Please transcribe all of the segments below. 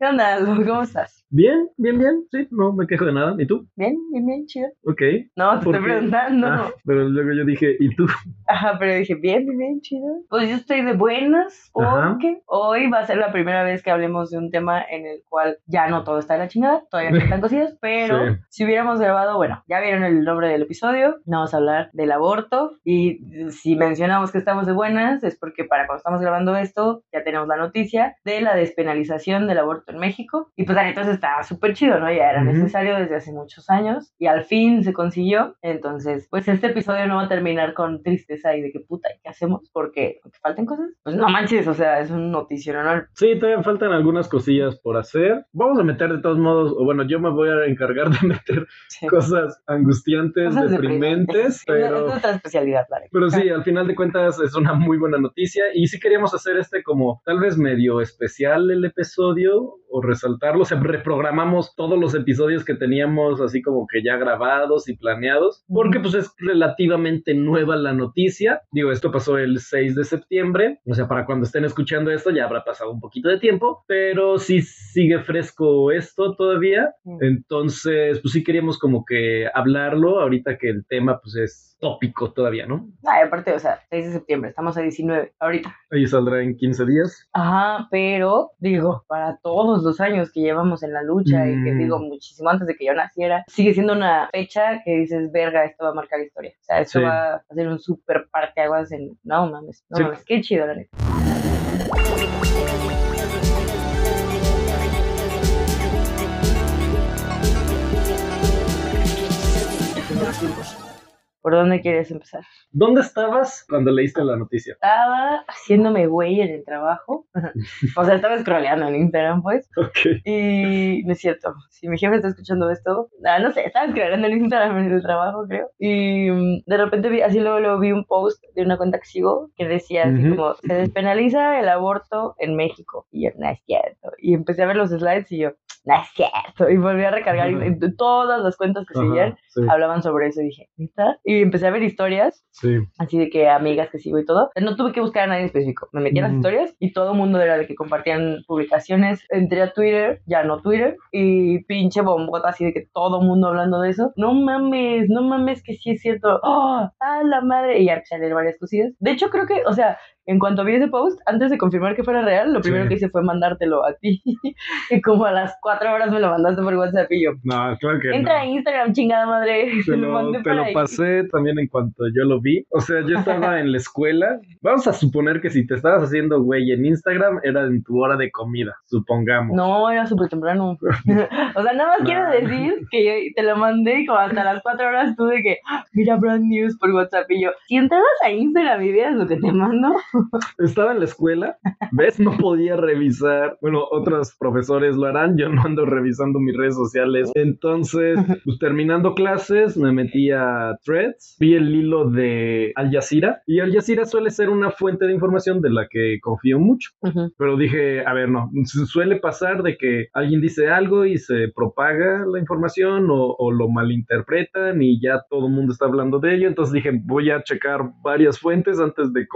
¿Qué onda, Aldo? ¿Cómo estás? Bien, bien, bien. Sí, no me quejo de nada. ¿Y tú? Bien, bien, bien, chido. Ok. No, te ¿Por estoy qué? preguntando. Ah, pero luego yo dije, ¿y tú? Ajá, pero dije, bien, bien, bien, chido. Pues yo estoy de buenas Ajá. porque hoy va a ser la primera vez que hablemos de un tema en el cual ya no todo está de la chingada, todavía faltan cosillas, pero Sí. si hubiéramos grabado, bueno, ya vieron el nombre del episodio, vamos a hablar del aborto y si mencionamos que estamos de buenas es porque para cuando estamos grabando esto ya tenemos la noticia de la despenalización del aborto en México y pues la está súper chido, ¿no? Ya era Ujú. necesario desde hace muchos años y al fin se consiguió, entonces pues este episodio no va a terminar con tristeza y de que puta, ¿y qué hacemos? Porque, porque faltan cosas. Pues no manches, o sea, es un noticional. Sí, todavía faltan algunas cosillas por hacer. Vamos a meter de todos modos, o bueno, yo me voy a encargar de meter Sí. cosas angustiantes, Cosas deprimentes, Es pero... nuestra especialidad, la neta. Pero sí, al final de cuentas es una muy buena noticia y sí queríamos hacer este como tal vez medio especial el episodio o resaltarlo, o sea, reprogramamos todos los episodios que teníamos así como que ya grabados y planeados, porque pues es relativamente nueva la noticia. Digo, esto pasó el 6 de septiembre, o sea, para cuando estén escuchando esto ya habrá pasado un poquito de tiempo, pero sí sigue fresco esto todavía. Entonces, pues sí queríamos como que hablarlo ahorita que el tema pues es tópico todavía, ¿no? Ay, aparte, o sea, 6 de septiembre, estamos a 19 ahorita. Ahí saldrá en 15 días. Ajá, pero digo, para todos los años que llevamos en la lucha y que Mm. digo muchísimo antes de que yo naciera, sigue siendo una fecha que dices, verga, esto va a marcar historia. O sea, esto Sí. va a ser un súper parteaguas en... No mames, no Sí. mames, qué chido, la neta. ¿Por dónde quieres empezar? ¿Dónde estabas cuando leíste la noticia? Estaba haciéndome güey en el trabajo. o sea, estaba scrolleando en Instagram, pues. Ok. Y no es cierto, si mi jefe está escuchando esto, ah, no sé, estaba escribiendo en Instagram en el trabajo, creo. Y mm, de repente vi, así luego, luego vi un post de una cuenta que sigo que decía así como, se despenaliza el aborto en México. Y yo, no es cierto. Y empecé a ver los slides y yo, no es cierto. Y volví a recargar y, todas las cuentas que seguían sí, hablaban sobre eso. Y dije, ¿neta? Y empecé a ver historias sí. así de que amigas que sigo y todo. No tuve que buscar a nadie específico. Me metí a las historias y todo el mundo era de que compartían publicaciones. Entré a Twitter, ya no Twitter, y pinche bombota así de que todo el mundo hablando de eso. No mames, no mames que sí es cierto. ¡Oh! ¡Ah, la madre! Y ya empecé a leer varias cosillas. De hecho, creo que, o sea, en cuanto vi ese post, antes de confirmar que fuera real, lo primero Sí. que hice fue mandártelo a ti. y como a las cuatro horas me lo mandaste por WhatsApp y yo. No, claro que Entra a no. Instagram, chingada madre. Te lo lo, mandé te por lo ahí. pasé también en cuanto yo lo vi. O sea, yo estaba en la escuela. Vamos a suponer que si te estabas haciendo güey en Instagram, era en tu hora de comida, supongamos. No, era súper temprano. o sea, nada más No. quiero decir que yo te lo mandé y como hasta las cuatro horas tú de que, "Ah, mira Brand News por WhatsApp y yo, si entrabas a Instagram y vieras lo que te mando, Estaba en la escuela, ¿ves? No podía revisar. Bueno, otros profesores lo harán, yo no ando revisando mis redes sociales. Entonces, pues terminando clases, me metí a Threads, vi el hilo de Al Jazeera y Al Jazeera suele ser una fuente de información de la que confío mucho. Pero dije, a ver, no, su- suele pasar de que alguien dice algo y se propaga la información o, o lo malinterpretan y ya todo el mundo está hablando de ello. Entonces dije, voy a checar varias fuentes antes de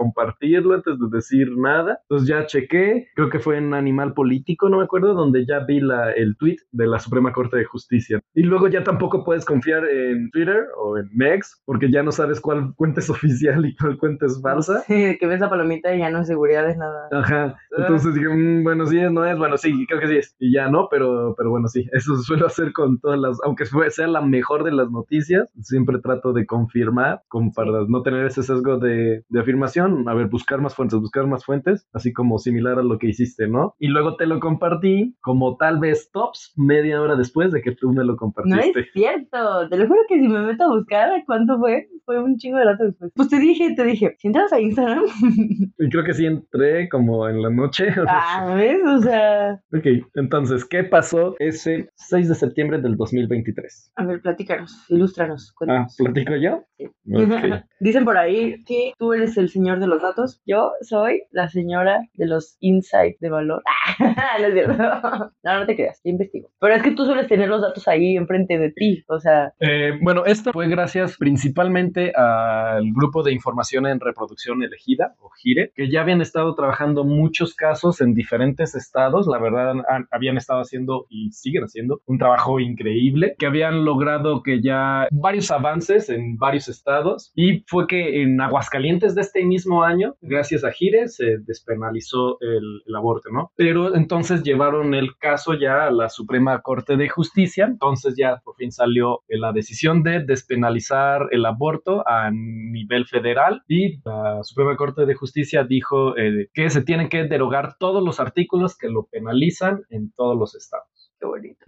compartirlo, antes de decir nada. Entonces ya chequé, creo que fue en Animal Político, no me acuerdo, donde ya vi la, el tweet de la Suprema Corte de Justicia. Y luego ya tampoco puedes confiar en Twitter o en Mex, porque ya no sabes cuál cuenta es oficial y cuál cuenta es falsa. Sí, que ves la palomita y ya no es seguridad de nada. Ajá. Entonces dije, "Mm, bueno, sí es, no es, bueno, sí, creo que sí es. Y ya no, pero, pero bueno, sí, eso suelo hacer con todas las, aunque sea la mejor de las noticias, siempre trato de confirmar, como para no tener ese sesgo de, de afirmación, a ver, buscar más fuentes, buscar más fuentes, así como similar a lo que hiciste, ¿no? Y luego te lo compartí, como tal vez tops, media hora después de que tú me lo No es compartiste. cierto, te lo juro que si me meto a buscar cuánto fue, fue un chingo de rato después. Pues te dije, te dije, si entras a Instagram, Y creo que sí entré como en la noche. ah, ¿ves? O sea, Ok, entonces, ¿qué pasó ese 6 de septiembre del 2023? a ver, platícanos, ilústranos, Ah, cuéntanos. ¿platico yo? Sí. Dicen por ahí que tú eres el señor de los datos Yo soy la señora de los insights de valor. no es cierto. No, no te creas, yo investigo. Pero es que tú sueles tener los datos ahí enfrente de ti, o sea. Eh, bueno, esto fue gracias principalmente al grupo de información en reproducción elegida, o GIRE, que ya habían estado trabajando muchos casos en diferentes estados. La verdad, habían estado haciendo y siguen haciendo un trabajo increíble, que habían logrado que ya varios avances en varios estados. Y fue que en Aguascalientes de este mismo año, gracias a GIRE, se despenalizó el, aborto, ¿no? Pero entonces llevaron el caso ya a la Suprema Corte de Justicia. Entonces ya por fin salió la decisión de despenalizar el aborto a nivel federal y la Suprema Corte de Justicia dijo eh, que se tienen que derogar todos los artículos que lo penalizan en todos los estados.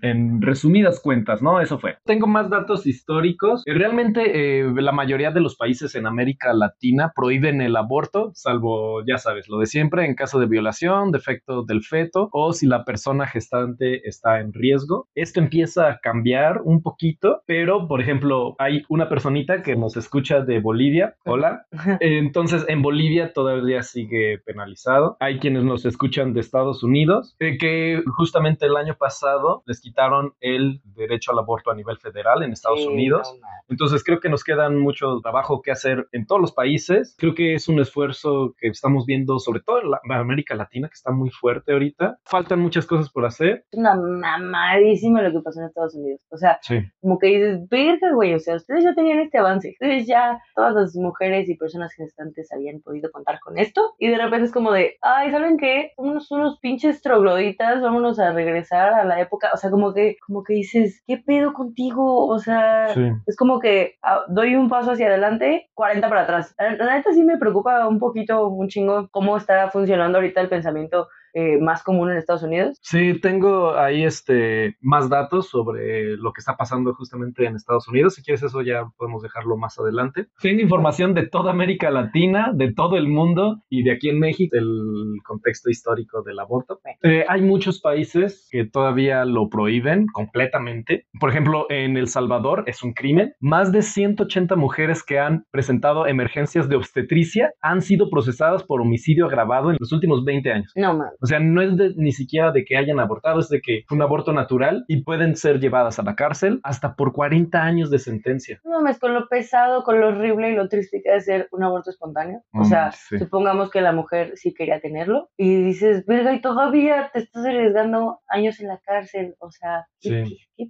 En resumidas cuentas, ¿no? Eso fue. Tengo más datos históricos. Eh, realmente eh, la mayoría de los países en América Latina prohíben el aborto, salvo, ya sabes, lo de siempre, en caso de violación, defecto del feto o si la persona gestante está en riesgo. Esto empieza a cambiar un poquito, pero, por ejemplo, hay una personita que nos escucha de Bolivia. Hola. Entonces, en Bolivia todavía sigue penalizado. Hay quienes nos escuchan de Estados Unidos, eh, que justamente el año pasado les quitaron el derecho al aborto a nivel federal en Estados Unidos. Entonces creo que nos quedan mucho trabajo que hacer en todos los países. Creo que es un esfuerzo que estamos viendo, sobre todo en, la, América Latina, que está muy fuerte ahorita. Faltan muchas cosas por hacer. Es una mamadísima lo que pasó en Estados Unidos. O sea, como que dices, verga, güey, o sea, ustedes ya tenían este avance. Ustedes ya, todas las mujeres y personas gestantes habían podido contar con esto. Y de repente es como de, ay, ¿saben qué? Somos unos pinches trogloditas, vámonos a regresar a la época. O sea, como que, como que dices, ¿qué pedo contigo? O sea, es como que ah, doy un paso hacia adelante, 40 para atrás. La neta sí me preocupa un poquito, un chingo, cómo está funcionando ahorita el pensamiento eh, más común en Estados Unidos. Sí, tengo ahí este, más datos sobre lo que está pasando justamente en Estados Unidos. Si quieres eso ya podemos dejarlo más adelante. Tengo información de toda América Latina, de todo el mundo y de aquí en México, el contexto histórico del aborto. Eh, hay muchos países que todavía lo prohíben completamente. Por ejemplo, en El Salvador es un crimen. Más de 180 mujeres que han presentado emergencias de obstetricia han sido procesadas por homicidio agravado en los últimos 20 años. No, mames. O sea, no es ni siquiera de que hayan abortado, es de que fue un aborto natural y pueden ser llevadas a la cárcel hasta por 40 años de sentencia. No mames, con lo pesado, con lo horrible y lo triste que es ser un aborto espontáneo. O sea, supongamos que la mujer sí quería tenerlo y dices, verga, y todavía te estás arriesgando años en la cárcel. O sea, ¿qué, qué,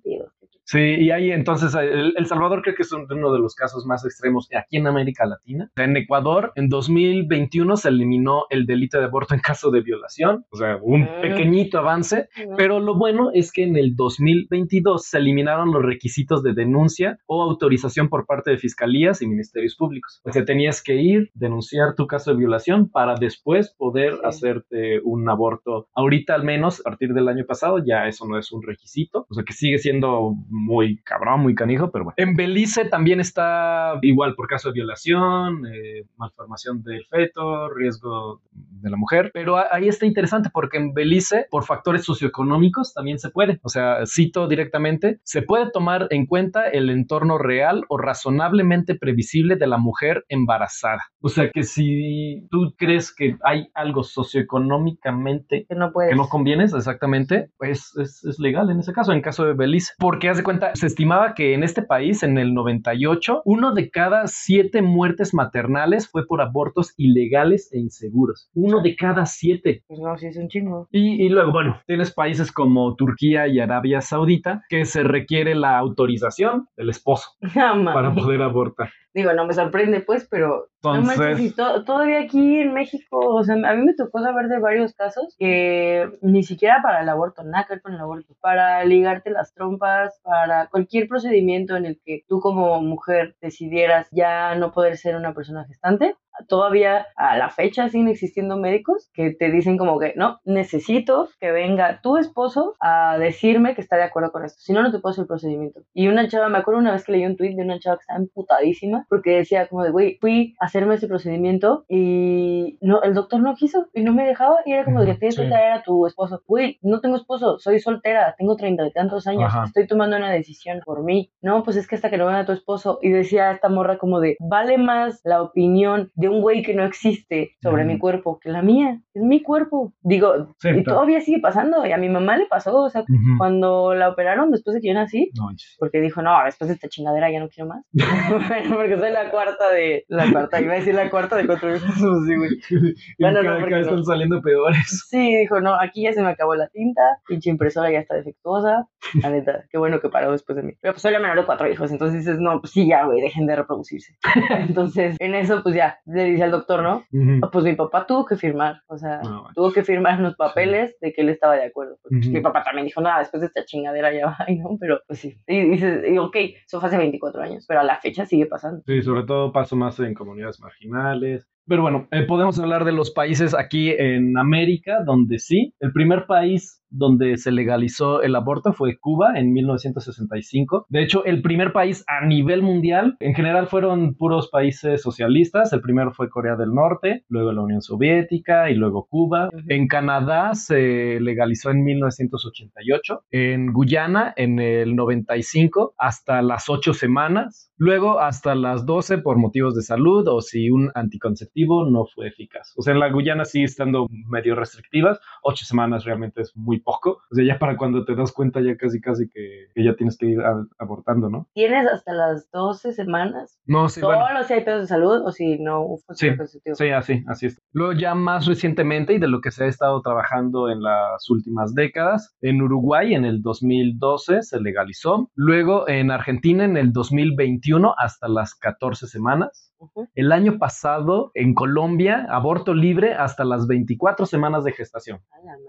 Sí, y ahí entonces el, Salvador creo que es uno de los casos más extremos aquí en América Latina. En Ecuador, en 2021 se eliminó el delito de aborto en caso de violación, o sea, un mm. pequeñito avance, pero lo bueno es que en el 2022 se eliminaron los requisitos de denuncia o autorización por parte de fiscalías y ministerios públicos. O sea, tenías que ir, denunciar tu caso de violación para después poder hacerte un aborto. Ahorita al menos, a partir del año pasado, ya eso no es un requisito, o sea que sigue siendo muy cabrón, muy canijo, pero bueno. En Belice también está igual por caso de violación, eh, malformación del feto, riesgo de la mujer, pero ahí está interesante porque en Belice, por factores socioeconómicos, también se puede. O sea, cito directamente, se puede tomar en cuenta el entorno real o razonablemente previsible de la mujer embarazada. O sea, que si tú crees que hay algo socioeconómicamente que no, puedes. que no convienes, exactamente, pues es, es legal en ese caso, en caso de Belice. Porque haz de cuenta, se estimaba que en este país, en el 98, uno de cada siete muertes maternales fue por abortos ilegales e inseguros. Uno de cada siete. Pues no, sí es un chingo. Y, luego, bueno, tienes países como Turquía y Arabia Saudita que se requiere la autorización del esposo para poder abortar. Digo, no me sorprende, pues, pero Entonces... todavía aquí en México, o sea, a mí me tocó saber de varios casos que ni siquiera para el aborto, nada que ver con el aborto, para ligarte las trompas, para cualquier procedimiento en el que tú como mujer decidieras ya no poder ser una persona gestante, todavía a la fecha siguen existiendo médicos que te dicen como que no, necesito que venga tu esposo a decirme que está de acuerdo con esto, si no, no te puedo hacer el procedimiento. Y una chava, me acuerdo una vez que leí un tweet de una chava que estaba emputadísima porque decía como de, güey, fui a hacerme ese procedimiento y no, el doctor no quiso y no me dejaba y era como de que tienes que traer a tu esposo. Güey, no tengo esposo, soy soltera, tengo treinta y tantos años, estoy tomando una decisión por mí. No, pues es que hasta que no venga tu esposo y decía esta morra como de, vale más la opinión de de un güey que no existe sobre Ujú. mi cuerpo que la mía. Es mi cuerpo. Digo, Sí, y todavía sigue pasando. Y a mi mamá le pasó, o sea, Ujú. cuando la operaron después de que yo nací, No porque dijo, no, después de esta chingadera ya no quiero más. Bueno, porque soy la cuarta de. La cuarta, iba a decir la cuarta de cuatro hijos. Sí, güey. Bueno, no, cada, porque cada vez no. están saliendo peores. Sí, dijo, no, aquí ya se me acabó la tinta, pinche impresora ya está defectuosa. La neta, qué bueno que paró después de mí. Pero pues soy la menor de cuatro hijos, entonces dices, no, pues sí, ya, güey, dejen de reproducirse. Entonces, en eso, pues ya, le dice al doctor, ¿no? Pues mi papá tuvo que firmar, o sea, No, tuvo que firmar unos papeles de que él estaba de acuerdo. Porque, pues. Mi papá también dijo, nada, después de esta chingadera ya va, ¿no? Pero pues sí. Y dices, y, ok, eso fue hace 24 años, pero a la fecha sigue pasando. Sí, sobre todo paso más en comunidades marginales. Pero bueno, eh, podemos hablar de los países aquí en América, donde sí. El primer país donde se legalizó el aborto fue Cuba en 1965. De hecho, el primer país a nivel mundial, en general fueron puros países socialistas. El primero fue Corea del Norte, luego la Unión Soviética y luego Cuba. En Canadá se legalizó en 1988. En Guyana en el 95 hasta las 8 semanas. Luego hasta las 12 por motivos de salud o si un anticonceptivo no fue eficaz. O sea, en la Guyana sigue estando medio restrictivas. 8 semanas realmente es muy poco. O sea, ya para cuando te das cuenta ya casi casi que, que ya tienes que ir a- abortando, ¿no? Tienes hasta las 12 semanas, No, sí, solo bueno. si hay pedos de salud o si no Sí. Sí, así, así es. Luego ya más recientemente y de lo que se ha estado trabajando en las últimas décadas, en Uruguay en el 2012 se legalizó, luego en Argentina en el 2021 hasta las 14 semanas. El año pasado en Colombia, aborto libre hasta las 24 semanas de gestación.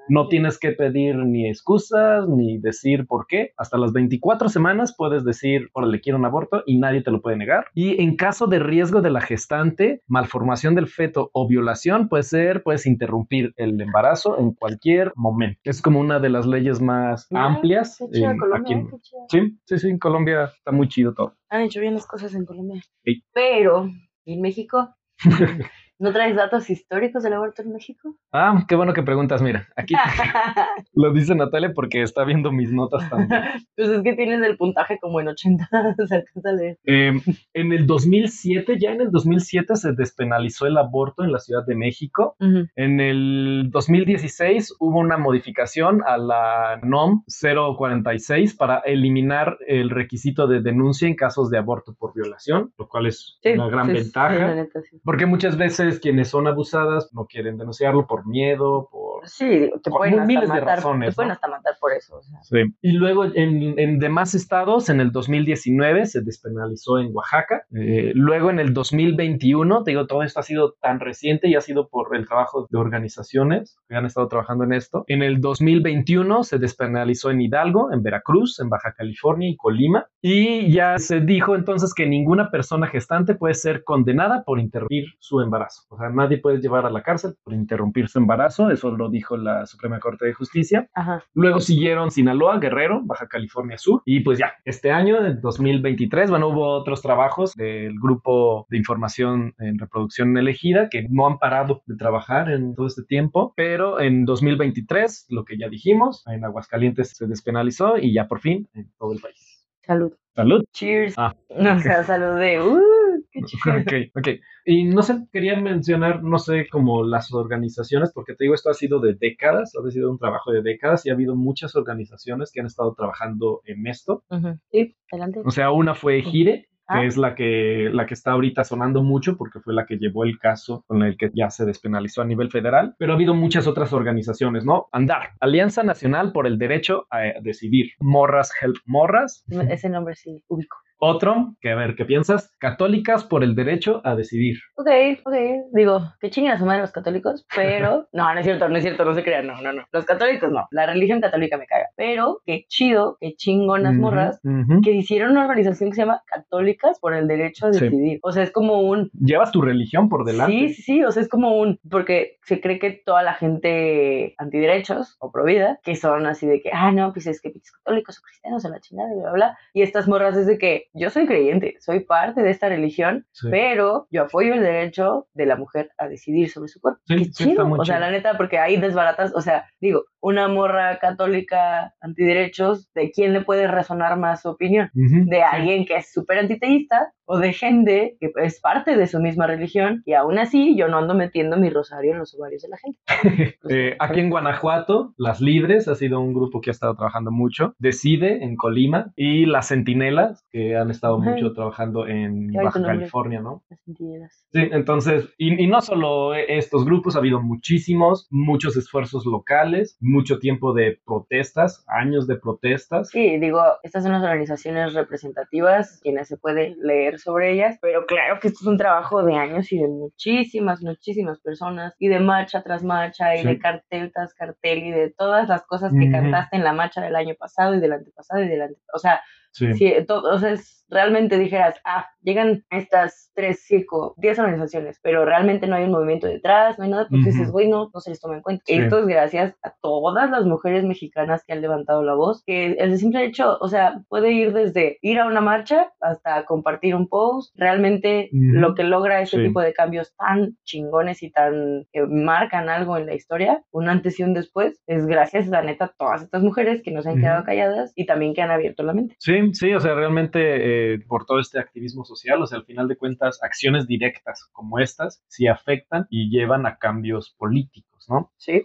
No tienes que pedir ni excusas ni decir por qué. Hasta las 24 semanas puedes decir, órale, quiero un aborto y nadie te lo puede negar. Y en caso de riesgo de la gestante, malformación del feto o violación, puede ser, puedes interrumpir el embarazo en cualquier momento. Es como una de las leyes más amplias. Qué chido en- Colombia, aquí en- qué chido. Sí, sí, sí, en Colombia está muy chido todo. Han hecho bien las cosas en Colombia. Sí. Pero, ¿y en México? ¿No traes datos históricos del aborto en México? Ah, qué bueno que preguntas. Mira, aquí lo dice Natalia porque está viendo mis notas también. pues es que tienes el puntaje como en 80, se alcanza a leer. Eh, en el 2007, ya en el 2007 se despenalizó el aborto en la Ciudad de México. En el 2016 hubo una modificación a la NOM 046 para eliminar el requisito de denuncia en casos de aborto por violación, lo cual es Sí, una gran sí, ventaja. neta. Porque muchas veces quienes son abusadas no quieren denunciarlo por miedo, por... Sí, te Por pueden hasta miles de matar, razones, te pueden ¿no? hasta matar por eso. O sea. Sí. Y luego en, en demás estados, en el 2019 se despenalizó en Oaxaca. Eh, luego en el 2021, te digo, todo esto ha sido tan reciente y ha sido por el trabajo de organizaciones que han estado trabajando en esto. En el 2021 se despenalizó en Hidalgo, en Veracruz, en Baja California y Colima. Y ya se dijo entonces que ninguna persona gestante puede ser condenada por interrumpir su embarazo. O sea, nadie puede llevar a la cárcel por interrumpir su embarazo. Eso lo dijo la Suprema Corte de Justicia. Ajá. Luego siguieron Sinaloa, Guerrero, Baja California Sur. Y pues ya, este año, en 2023, bueno, hubo otros trabajos del grupo de información en reproducción elegida que no han parado de trabajar en todo este tiempo. Pero en 2023, lo que ya dijimos, en Aguascalientes se despenalizó y ya por fin en todo el país. Salud. Salud. Cheers. Ah, No, o sea, salud de. Uh. Ok, ok. Y no sé, quería mencionar, no sé, como las organizaciones, porque te digo, esto ha sido de décadas, ha sido un trabajo de décadas y ha habido muchas organizaciones que han estado trabajando en esto. Sí, adelante. O sea, una fue Gire, Ah. que es la que, la que está ahorita sonando mucho porque fue la que llevó el caso con el que ya se despenalizó a nivel federal, pero ha habido muchas otras organizaciones, ¿no? Andar, Alianza Nacional por el Derecho a Decidir, Morras Help Morras, Ese nombre sí, ubico. Otro, que a ver, ¿qué piensas? Católicas por el Derecho a Decidir. Ok, ok. Digo, que chinguen a su madre los católicos, pero. No, no es cierto, no es cierto, no se crean, no, no, no. Los católicos no. La religión católica me caga. Pero qué chido, qué chingonas Ujú, morras que hicieron una organización que se llama Católicas por el Derecho a Sí. Decidir. O sea, es como un. Llevas tu religión por delante. Sí, sí, sí, o sea, es como un, porque se cree que toda la gente antiderechos o pro vida, que son así de que, ah, no, pues es que católicos o cristianos en la chingada, y bla, bla, bla. Y estas morras es de que yo soy creyente, soy parte de esta religión, Sí. pero yo apoyo el derecho de la mujer a decidir sobre su cuerpo. Sí, Qué sí, chido. muy o sea, la neta, porque hay desbaratas, o sea, digo, una morra católica antiderechos, ¿de quién le puede resonar más su opinión? De alguien que es súper antiteísta o de gente que es parte de su misma religión y aún así yo no ando metiendo mi rosario en los ovarios de la gente. Eh, aquí en Guanajuato, Las Libres ha sido un grupo que ha estado trabajando mucho, Decide en Colima y Las Centinelas, que han estado mucho trabajando en Baja California, ¿no? Las Centinelas. Sí, entonces, y, y no solo estos grupos, ha habido muchísimos, muchos esfuerzos locales, mucho tiempo de protestas, años de protestas. Sí, digo, estas son las organizaciones representativas, quienes se puede leer sobre ellas, pero claro que esto es un trabajo de años y de muchísimas, muchísimas personas, y de marcha tras marcha, y de cartel tras cartel, y de todas las cosas que cantaste en la marcha del año pasado y del antepasado y del antepasado. O sea, Sí. Si, entonces realmente dijeras, ah, llegan estas tres, cinco, diez organizaciones, pero realmente no hay un movimiento detrás, no hay nada, pues dices, güey, no, no se les toma en cuenta. Esto es gracias a todas las mujeres mexicanas que han levantado la voz, que el simple hecho, o sea, puede ir desde ir a una marcha hasta compartir un post, realmente lo que logra ese tipo de cambios tan chingones y tan que marcan algo en la historia, un antes y un después, es gracias, la neta, a todas estas mujeres que no se han quedado calladas y también que han abierto la mente. Sí, sí, o sea, realmente eh, por todo este activismo social, o sea, al final de cuentas, acciones directas como estas sí afectan y llevan a cambios políticos, ¿no? Sí.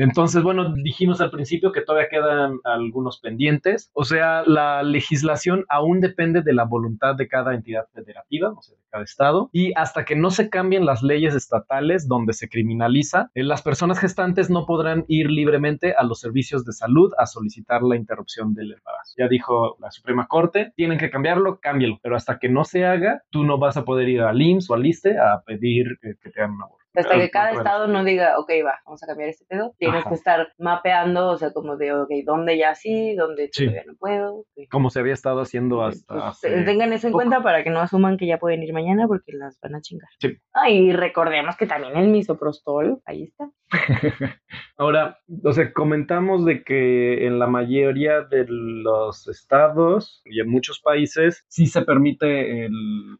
Entonces, bueno, dijimos al principio que todavía quedan algunos pendientes. O sea, la legislación aún depende de la voluntad de cada entidad federativa, o sea, de cada estado. Y hasta que no se cambien las leyes estatales donde se criminaliza, eh, las personas gestantes no podrán ir libremente a los servicios de salud a solicitar la interrupción del embarazo. Ya dijo la Suprema Corte, tienen que cambiarlo, cámbialo. Pero hasta que no se haga, tú no vas a poder ir al IMSS o al ISTE a pedir que, te hagan un aborto. Hasta que cada estado no diga, ok, va, vamos a cambiar este pedo, tienes que estar mapeando, o sea, como de, ok, ¿dónde ya sí? ¿Dónde todavía no puedo? Como se había estado haciendo hasta. Pues, tengan eso en cuenta para que no asuman que ya pueden ir mañana porque las van a chingar. Sí. Ah, y recordemos que también el misoprostol, ahí está. Ahora, o sea, comentamos de que en la mayoría de los estados y en muchos países sí se permite el,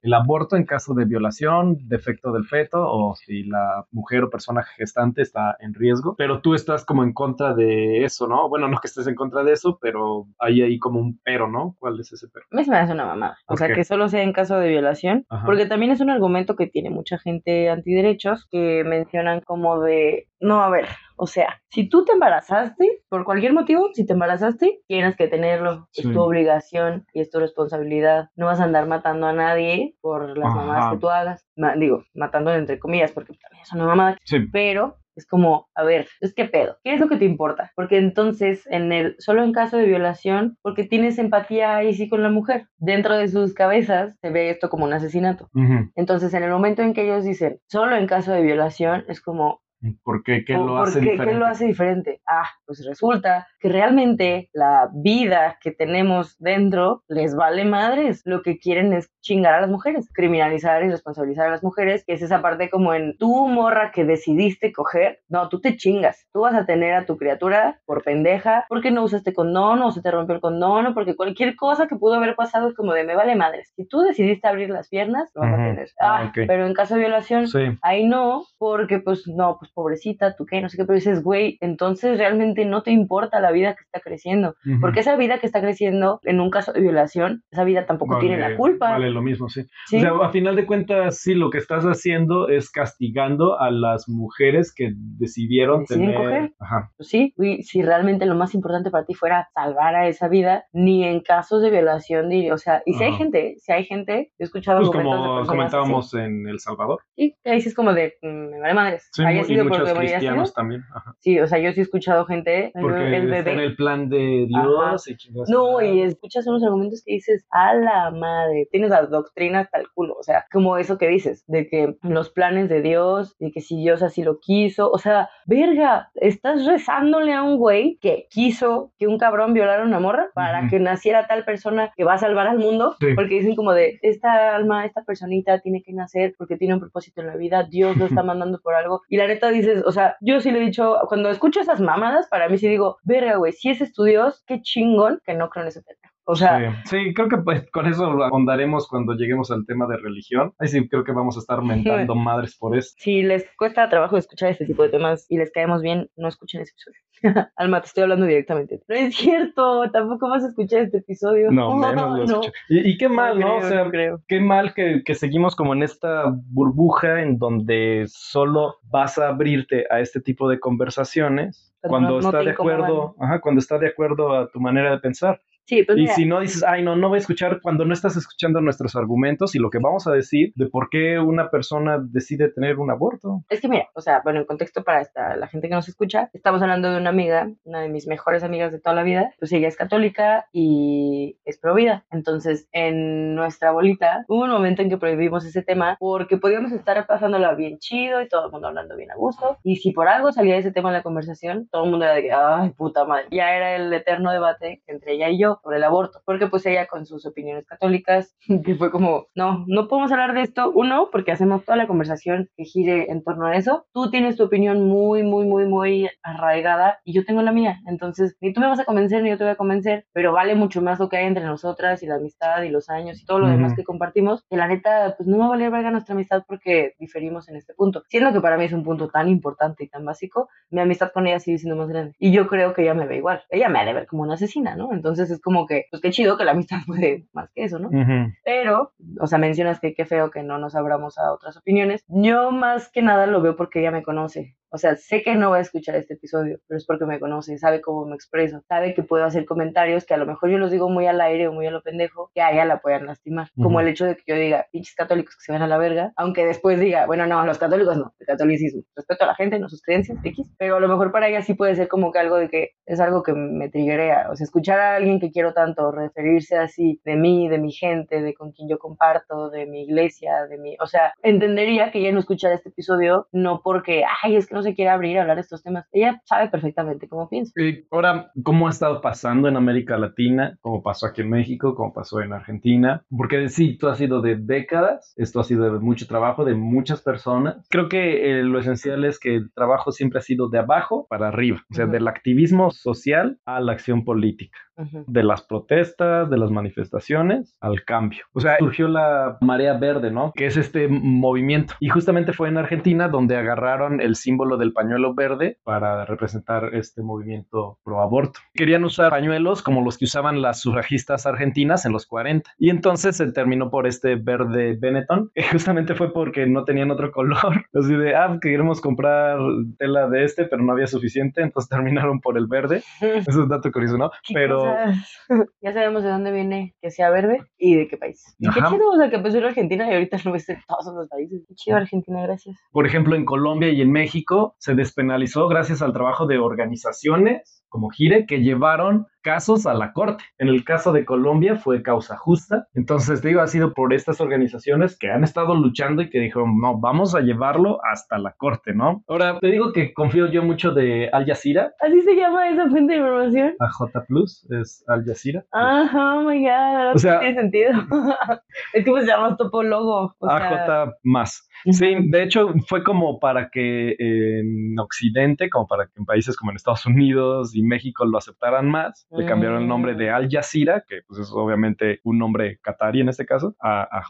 el aborto en caso de violación, defecto del feto o si la mujer o persona gestante está en riesgo, pero tú estás como en contra de eso, ¿no? Bueno, no que estés en contra de eso, pero hay ahí como un pero, ¿no? ¿Cuál es ese pero? A mí me hace una mamada. O sea, que solo sea en caso de violación, porque también es un argumento que tiene mucha gente antiderechos que mencionan como de, no, a ver, o sea, si tú te embarazaste, por cualquier motivo, si te embarazaste, tienes que tenerlo. Es tu obligación y es tu responsabilidad. No vas a andar matando a nadie por las mamás que tú hagas. digo, matando entre comillas, porque también es una mamada. Pero es como, a ver, es que pedo, ¿qué es lo que te importa? Porque entonces, en el, solo en caso de violación, porque tienes empatía ahí sí con la mujer, dentro de sus cabezas se ve esto como un asesinato. Entonces, en el momento en que ellos dicen, solo en caso de violación, es como, ¿Por qué? ¿Qué lo hace diferente? ¿Qué lo hace diferente? Ah, pues resulta que realmente la vida que tenemos dentro les vale madres. Lo que quieren es chingar a las mujeres, criminalizar y responsabilizar a las mujeres, que es esa parte como en tu morra que decidiste coger. No, tú te chingas. Tú vas a tener a tu criatura por pendeja, porque no usaste condón o se te rompió el condón o porque cualquier cosa que pudo haber pasado es como de me vale madres. Si tú decidiste abrir las piernas, lo vas a tener. Ah, ah pero en caso de violación, ahí no, porque pues no, pues pobrecita, tú qué, no sé qué, pero dices, güey, entonces realmente no te importa la vida que está creciendo, porque esa vida que está creciendo en un caso de violación, esa vida tampoco tiene la culpa. Vale lo mismo, sí. O sea, a final de cuentas, sí, lo que estás haciendo es castigando a las mujeres que decidieron tener... Coger. Ajá. Pues sí, si realmente lo más importante para ti fuera salvar a esa vida, ni en casos de violación, o sea, y si hay gente, si hay gente, he escuchado pues como comentábamos en El Salvador. Sí, ahí sí es como de, mm, me vale madres. Sí, y muchos cristianos también. Sí, o sea, yo sí he escuchado gente... Porque el bebé. en el plan de Dios y No, y escuchas unos argumentos que dices, a la madre, tienes las doctrinas tal culo, o sea, como eso que dices, de que los planes de Dios, de que si Dios así lo quiso, o sea, verga, estás rezándole a un güey que quiso que un cabrón violara a una morra para que naciera tal persona que va a salvar al mundo, porque dicen como de, esta alma, esta personita tiene que nacer porque tiene un propósito en la vida, Dios lo está mandando por algo, y la neta dices, o sea, yo sí le he dicho, cuando escucho esas mamadas, para mí sí digo, verga, güey, si es tu Dios, qué chingón que no creo en ese pendejo. O sea, sí, sí, creo que pues con eso lo ahondaremos cuando lleguemos al tema de religión. Ahí sí creo que vamos a estar mentando madres por eso. si les cuesta trabajo escuchar este tipo de temas y les caemos bien, no escuchen ese episodio. Alma, te estoy hablando directamente. No es cierto, tampoco vas a escuchar este episodio. No, menos lo No. escucho. Y, y qué mal, ¿no? creo, o sea, no creo. qué mal que, que seguimos como en esta burbuja en donde solo vas a abrirte a este tipo de conversaciones Cuando cuando, no- no está de acuerdo, ajá, cuando está de acuerdo a tu manera de pensar. Sí, pues Y mira, si no dices, ay, no, no voy a escuchar cuando no estás escuchando nuestros argumentos y lo que vamos a decir de por qué una persona decide tener un aborto. Es que mira, o sea, bueno, en contexto para esta, la gente que nos escucha, estamos hablando de una amiga, una de mis mejores amigas de toda la vida, pues ella es católica y es provida. Entonces, en nuestra bolita hubo un momento en que prohibimos ese tema porque podíamos estar pasándola bien chido y todo el mundo hablando bien a gusto. Y si por algo salía ese tema en la conversación, todo el mundo era de que, ay, puta madre. Ya era el eterno debate entre ella y yo sobre el aborto, porque pues ella con sus opiniones católicas, que fue como, no, no podemos hablar de esto, uno, porque hacemos toda la conversación que gire en torno a eso, tú tienes tu opinión muy, muy, muy, muy arraigada y yo tengo la mía, entonces ni tú me vas a convencer ni yo te voy a convencer, pero vale mucho más lo que hay entre nosotras y la amistad y los años y todo lo Ujú. demás que compartimos, que la neta, pues no me va a valer verga nuestra amistad porque diferimos en este punto, siendo que para mí es un punto tan importante y tan básico, mi amistad con ella sigue siendo más grande. Y yo creo que ella me ve igual. Ella me ha de ver como una asesina, ¿no? Entonces es como que, pues qué chido que la amistad puede más que eso, ¿no? Pero, o sea, mencionas que qué feo que no nos abramos a otras opiniones. Yo más que nada lo veo porque ella me conoce. O sea, sé que no va a escuchar este episodio, pero es porque me conoce, sabe cómo me expreso, sabe que puedo hacer comentarios que a lo mejor yo los digo muy al aire o muy a lo pendejo, que a ella la puedan lastimar. Como Ujú. el hecho de que yo diga, pinches católicos que se van a la verga, aunque después diga, bueno, no, los católicos no, el catolicismo, respeto a la gente, no sus creencias, X, pero a lo mejor para ella sí puede ser como que algo de que es algo que me triguea, o sea, escuchar a alguien que quiero tanto referirse así de mí, de mi gente, de con quien yo comparto, de mi iglesia, de mi, o sea, entendería que ella no escuchara este episodio no porque, ay, es que no se quiere abrir a hablar de estos temas, ella sabe perfectamente cómo pienso. Y ahora, ¿cómo ha estado pasando en América Latina? ¿Cómo pasó aquí en México? ¿Cómo pasó en Argentina? Porque sí, esto ha sido de décadas, esto ha sido de mucho trabajo de muchas personas. Creo que eh, lo esencial es que el trabajo siempre ha sido de abajo para arriba, o sea, Ujú. del activismo social a la acción política. De las protestas, de las manifestaciones al cambio. O sea, surgió la marea verde, ¿no? Que es este movimiento. Y justamente fue en Argentina donde agarraron el símbolo del pañuelo verde para representar este movimiento pro aborto. Querían usar pañuelos como los que usaban las sufragistas argentinas en los 40. Y entonces se terminó por este verde Benetton, que justamente fue porque no tenían otro color. Así de, ah, queremos comprar tela de este, pero no había suficiente, entonces terminaron por el verde. Eso es un dato curioso, ¿no? Pero. ya sabemos de dónde viene que sea verde y de qué país. Qué chido, o sea, que empezó en Argentina y ahorita lo ves en todos los países. Qué chido Argentina, gracias. Por ejemplo, en Colombia y en México se despenalizó gracias al trabajo de organizaciones como Gire que llevaron casos a la corte. En el caso de Colombia fue causa justa. Entonces, digo, ha sido por estas organizaciones que han estado luchando y que dijeron, no, vamos a llevarlo hasta la corte, ¿no? Ahora, te digo que confío yo mucho de Al Jazeera. ¿Así se llama esa fuente de información? AJ Plus es Al Jazeera. Ajá, oh my god, O sea- tiene sentido. es que pues se llama Topólogo. O sea, AJ más. Sí, de hecho fue como para que en Occidente, como para que en países como en Estados Unidos y México lo aceptaran más, le cambiaron el nombre de Al Jazeera, que pues es obviamente un nombre catarí en este caso, a, a.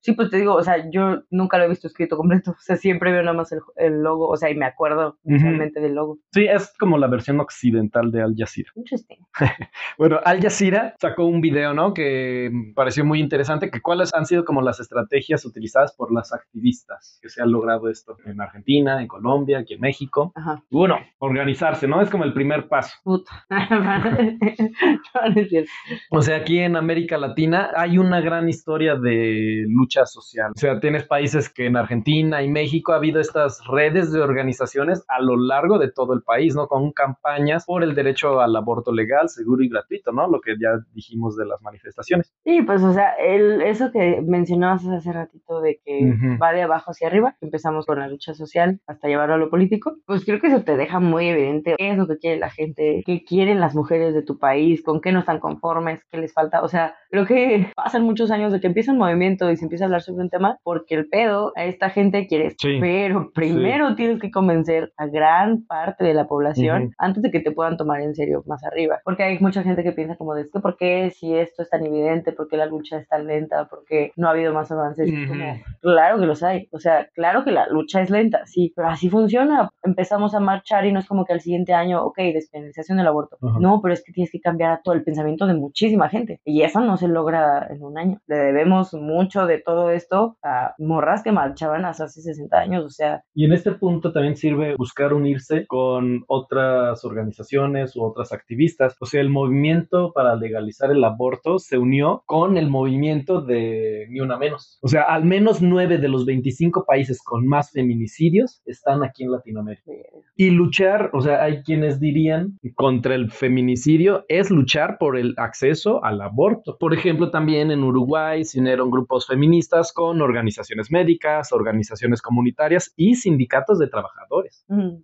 Sí, pues te digo, o sea, yo nunca lo he visto escrito completo. O sea, siempre veo nada más el, el logo, o sea, y me acuerdo visualmente del logo. Sí, es como la versión occidental de Al Jazeera. Interesting. Bueno, Al Jazeera sacó un video, ¿no? Que pareció muy interesante, que cuáles han sido como las estrategias utilizadas por las activistas que se han logrado esto en Argentina, en Colombia, aquí en México. Ajá. Uno, organizarse, ¿no? Es como el primer paso. Puta. O sea, aquí en América Latina hay una gran historia de lucha social. O sea, tienes países que en Argentina y México ha habido estas redes de organizaciones a lo largo de todo el país, ¿no? Con campañas por el derecho al aborto legal, seguro y gratuito, ¿no? Lo que ya dijimos de las manifestaciones. Sí, pues, o sea, el, eso que mencionabas hace ratito de que Ujú. va de abajo hacia arriba, empezamos con la lucha social hasta llevarlo a lo político, pues creo que eso te deja muy evidente qué es lo que quiere la gente, qué quieren las mujeres de tu país, con qué no están conformes, qué les falta. O sea, creo que pasan muchos años de que empieza un movimiento y se empieza a hablar sobre un tema porque el pedo a esta gente quiere. Sí. Pero primero tienes que convencer a gran parte de la población antes de que te puedan tomar en serio más arriba. Porque hay mucha gente que piensa como de, que ¿por qué si esto es tan evidente? ¿Por qué la lucha es tan lenta? ¿Por qué no ha habido más avances? Es como, Ujú. claro que los hay. O sea, claro que la lucha es lenta, sí, pero así funciona. Empezamos a marchar y no es como que al siguiente año, ok, despenalización del aborto. Ajá. No, pero es que tienes que cambiar todo el pensamiento de muchísima gente. Y eso no se logra en un año. Le debemos mucho de todo esto a morras que marchaban hasta hace 60 años. O sea, Y en este punto también sirve buscar unirse con otras organizaciones u otras activistas. O sea, el movimiento para legalizar el aborto se unió con el movimiento de Ni Una Menos. O sea, al menos nueve de los 25 países con más feminicidios están aquí en Latinoamérica. Y luchar, o sea, hay quienes dirían contra el feminicidio es luchar por el acceso al aborto. Por ejemplo, también en Uruguay se unieron grupos feministas con organizaciones médicas, organizaciones comunitarias y sindicatos de trabajadores. Mm.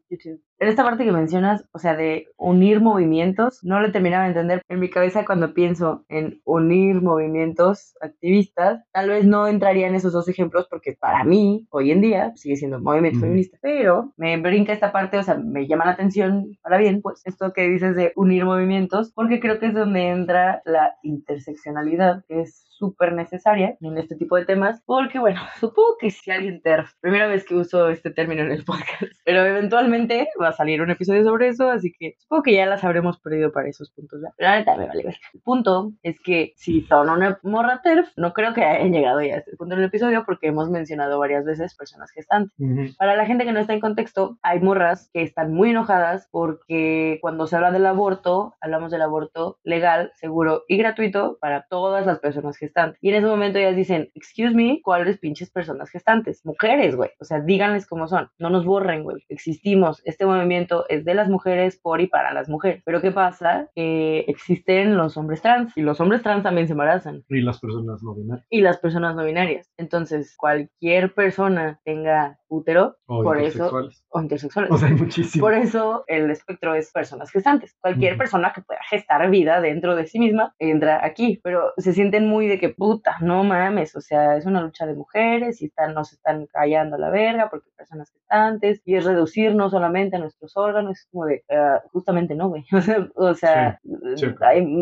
En esta parte que mencionas, o sea, de unir movimientos, no lo terminaba de entender. En mi cabeza, cuando pienso en unir movimientos activistas, tal vez no entraría en esos dos ejemplos porque para mí, hoy en día, sigue siendo movimiento Ujú. feminista. Pero me brinca esta parte, o sea, me llama la atención, para bien, pues, esto que dices de unir movimientos, porque creo que es donde entra la interseccionalidad, que es súper necesaria en este tipo de temas, porque bueno, supongo que si alguien TERF, primera vez que uso este término en el podcast, pero eventualmente va a salir un episodio sobre eso, así que supongo que ya las habremos perdido para esos puntos, ¿verdad? Pero la neta me vale ver. El punto es que si son una morra TERF, no creo que hayan llegado ya a este punto del episodio porque hemos mencionado varias veces personas gestantes. Para la gente que no está en contexto, hay morras que están muy enojadas porque cuando se habla del aborto, hablamos del aborto legal, seguro y gratuito para todas las personas gestantes. Y en ese momento ellas dicen, excuse me, ¿cuáles pinches personas gestantes? Mujeres, güey. O sea, díganles cómo son. No nos borren, güey. Existimos. Este movimiento es de las mujeres, por y para las mujeres. Pero ¿qué pasa? Que existen los hombres trans y los hombres trans también se embarazan Y las personas no binarias. y las personas no binarias. Entonces, cualquier persona tenga útero, O por eso, intersexuales. o intersexuales. O sea, hay muchísimo. por eso el espectro es personas gestantes. Cualquier persona que pueda gestar vida dentro de sí misma entra aquí, pero se sienten muy de que puta, no mames, o sea, es una lucha de mujeres y están, nos están callando a la verga porque hay personas gestantes y es reducirnos solamente a nuestros órganos, es como de, ah, justamente no, güey, o sea, o sea, sí.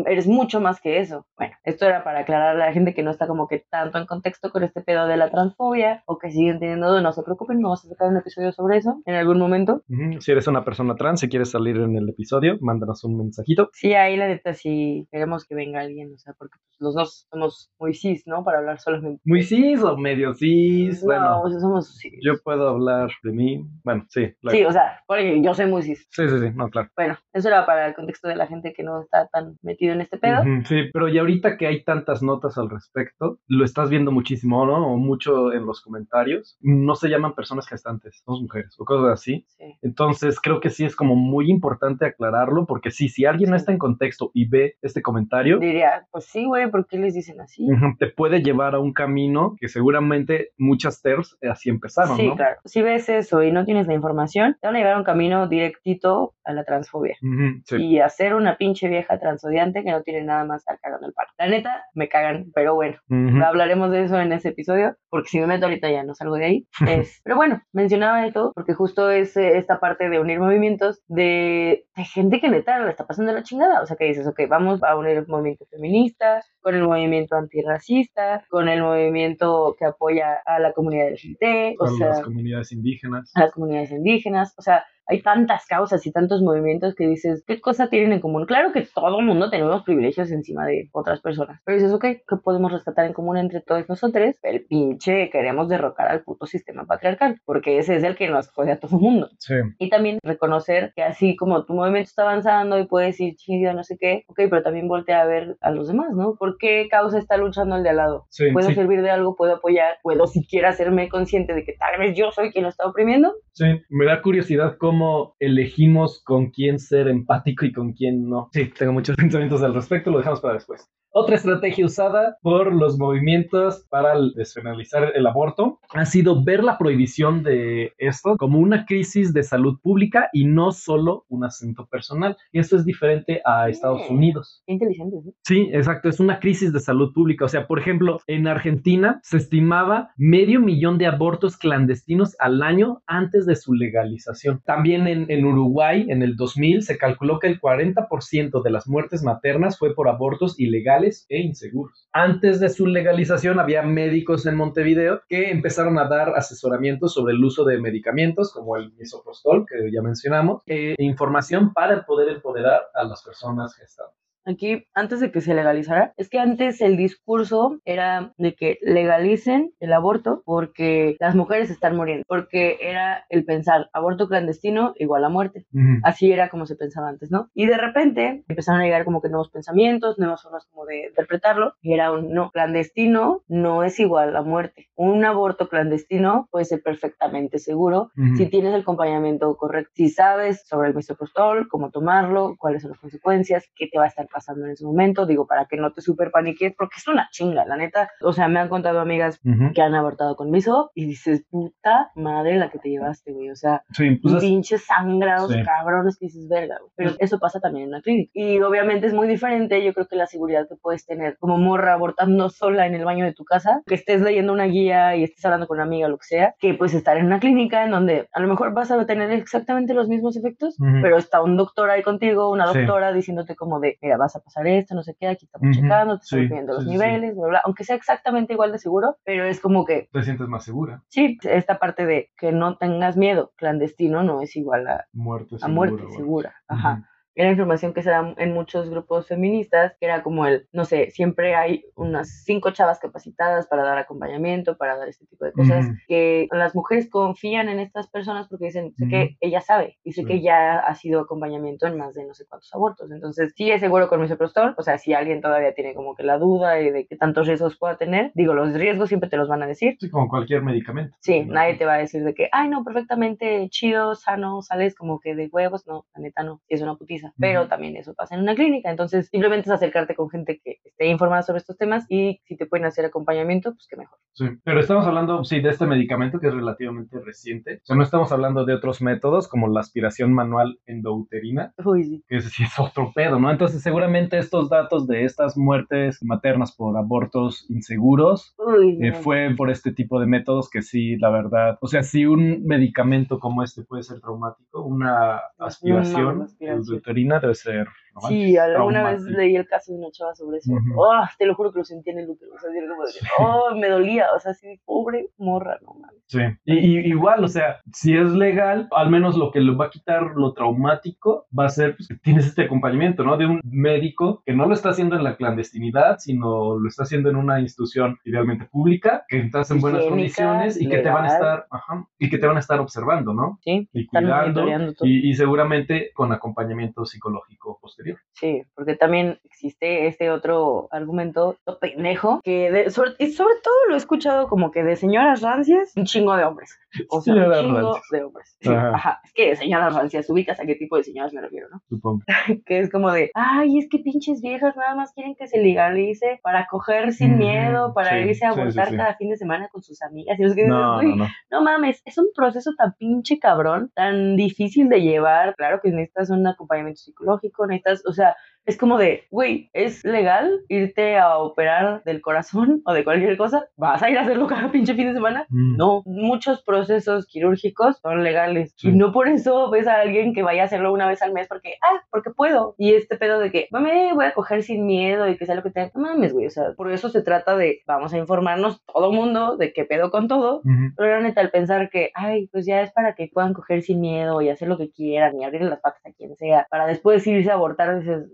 eres mucho más que eso. Bueno, esto era para aclarar a la gente que no está como que tanto en contexto con este pedo de la transfobia o que siguen teniendo no se preocupen, vamos a sacar un episodio sobre eso en algún momento. Si eres una persona trans y quieres salir en el episodio, mándanos un mensajito. Sí, ahí la neta sí queremos que venga alguien, o sea, porque pues, los dos somos muy cis, ¿no? Para hablar solamente. Muy cis o medio cis. No, bueno, o sea, somos cis. yo puedo hablar de mí. Bueno, sí. Sí, o sea, porque yo soy muy cis. sí, sí, sí, no, claro. Bueno, eso era para el contexto de la gente que no está tan metido en este pedo. Sí, pero y ahorita que hay tantas notas al respecto, lo estás viendo muchísimo, ¿no? O mucho en los comentarios. No se llaman personas gestantes, somos mujeres o cosas así. Sí. Entonces creo que sí es como muy importante aclararlo porque sí, si alguien no está en contexto y ve este comentario, Diría, pues sí, güey, ¿por qué les dicen así? Te puede llevar a un camino que seguramente muchas TERFs así empezaron, Sí, ¿no? claro. Si ves eso y no tienes la información, te van a llevar a un camino directito a la transfobia. Sí. Y a ser una pinche vieja transodiante que no tiene nada más estar cagando el palo. La neta, me cagan, pero bueno. Hablaremos de eso en ese episodio, porque si me meto ahorita ya no salgo de ahí. Es- pero bueno, mencionaba esto porque justo es eh, esta parte de unir movimientos de, de gente que neta le está pasando la chingada. O sea, que dices, ok, vamos a unir el movimiento feminista con el movimiento antirracista, con el movimiento que apoya a la comunidad LGBT, o Con sea, las comunidades indígenas. a las comunidades indígenas, o sea, hay tantas causas y tantos movimientos que dices, ¿qué cosa tienen en común? Claro que todo el mundo tenemos privilegios encima de otras personas, pero dices, ok, ¿qué podemos rescatar en común entre todos nosotros? El pinche queremos derrocar al puto sistema patriarcal, porque ese es el que nos jode a todo el mundo. Sí. Y también reconocer que así como tu movimiento está avanzando y puedes ir chido, no sé qué, ok, pero también voltea a ver a los demás, ¿no? ¿Por qué causa está luchando el de al lado? Sí, ¿Puedo sí, servir de algo? ¿Puedo apoyar? ¿Puedo siquiera hacerme consciente de que tal vez yo soy quien lo está oprimiendo? sí. Me da curiosidad cómo elegimos con quién ser empático y con quién no. Sí, tengo muchos pensamientos al respecto, lo dejamos para después. Otra estrategia usada por los movimientos para despenalizar el aborto ha sido ver la prohibición de esto como una crisis de salud pública y no solo un asunto personal. Y esto es diferente a Estados Unidos. Qué inteligente, ¿sí? Sí, exacto, es una crisis de salud pública. O sea, por ejemplo, en Argentina se estimaba medio millón de abortos clandestinos al año antes de su legalización. También en, en Uruguay, en el 2000, se calculó que el 40% de las muertes maternas fue por abortos ilegales e inseguros. Antes de su legalización había médicos en Montevideo que empezaron a dar asesoramiento sobre el uso de medicamentos como el misoprostol, que ya mencionamos, e información para poder empoderar a las personas gestantes aquí antes de que se legalizara, es que antes el discurso era de que legalicen el aborto porque las mujeres están muriendo, porque era el pensar aborto clandestino igual a muerte. Así era como se pensaba antes, ¿no? Y de repente empezaron a llegar como que nuevos pensamientos, nuevas formas como de interpretarlo, y era un no, clandestino no es igual a muerte. Un aborto clandestino puede ser perfectamente seguro si tienes el acompañamiento correcto, si sabes sobre el misoprostol, cómo tomarlo, cuáles son las consecuencias, qué te va a estar pasando en ese momento, digo, para que no te super paniques, porque es una chinga, la neta. O sea, me han contado amigas que han abortado con miso y dices, puta madre la que te llevaste, güey. O sea, sí, pues pinches sangrados, cabrones, que dices, verga, güey. Pero eso pasa también en la clínica. Y obviamente es muy diferente, yo creo que la seguridad que puedes tener como morra abortando sola en el baño de tu casa, que estés leyendo una guía y estés hablando con una amiga lo que sea, que pues estar en una clínica en donde a lo mejor vas a tener exactamente los mismos efectos, pero está un doctor ahí contigo, una doctora diciéndote como de, mira, vas a pasar esto, no sé qué, aquí estamos checando, te estamos viendo los niveles, bla, bla, aunque sea exactamente igual de seguro, pero es como que... Te sientes más segura. Sí, esta parte de que no tengas miedo, clandestino no es igual a muerte segura. A muerte segura, ajá era información que se da en muchos grupos feministas, que era como el, no sé, siempre hay unas cinco chavas capacitadas para dar acompañamiento, para dar este tipo de cosas, que las mujeres confían en estas personas porque dicen, sé que ella sabe y sé que ya ha sido acompañamiento en más de no sé cuántos abortos. Entonces, sí es seguro con misoprostol, o sea, si alguien todavía tiene como que la duda de qué tantos riesgos pueda tener, digo, los riesgos siempre te los van a decir. Sí, como cualquier medicamento. Sí, nadie te va a decir de que, ay, no, perfectamente chido, sano, sales como que de huevos, no, la neta no, es una putiza pero también eso pasa en una clínica. Entonces, simplemente es acercarte con gente que esté informada sobre estos temas y si te pueden hacer acompañamiento, pues qué mejor. Sí, pero estamos hablando, sí, de este medicamento que es relativamente reciente. O sea, no estamos hablando de otros métodos como la aspiración manual endouterina, Uy, sí. que es otro pedo, ¿no? Entonces, seguramente estos datos de estas muertes maternas por abortos inseguros eh, fue por este tipo de métodos que sí, la verdad, o sea, si un medicamento como este puede ser traumático, una aspiración, endouterina debe ser sí, alguna vez leí el caso de una chava sobre eso. oh, te lo juro que lo sentí en el útero. O sea, oh, me dolía. O sea, sí, pobre morra, no mames. Sí. Y, igual, o sea, si es legal, al menos lo que le va a quitar lo traumático va a ser pues, que tienes este acompañamiento, ¿no? De un médico que no lo está haciendo en la clandestinidad, sino lo está haciendo en una institución idealmente pública, que estás en buenas condiciones y que te van a estar, ajá, y que te van a estar observando, ¿no? Sí. Y cuidando. Y, y seguramente con acompañamiento psicológico posterior. Sí, porque también existe este otro argumento pendejo que sobre, y sobre todo lo he escuchado como que de señoras rancias, un chingo de hombres. O sea, un chingo de hombres. ajá. Es que señoras rancias, ubicas a qué tipo de señoras me refiero, ¿no? Supongo. que es como de, ay, es que pinches viejas nada más quieren que se legalice para coger sin miedo, para irse a abortar cada fin de semana con sus amigas. Y es que, no, no, no. no mames, es un proceso tan pinche cabrón, tan difícil de llevar. Claro que necesitas un acompañamiento psicológico, necesitas o sea, es como de, güey, ¿es legal irte a operar del corazón o de cualquier cosa? ¿Vas a ir a hacerlo cada pinche fin de semana? Mm. No, muchos procesos quirúrgicos son legales y no por eso ves a alguien que vaya a hacerlo una vez al mes porque, ah, porque puedo. Y este pedo de que, mami, voy a coger sin miedo y que sea lo que tenga. No mames, güey, o sea, por eso se trata de, vamos a informarnos todo mundo de qué pedo con todo, pero la neta, al pensar que, ay, pues ya es para que puedan coger sin miedo y hacer lo que quieran y abrir las patas a quien sea, para después irse a abortar, dices,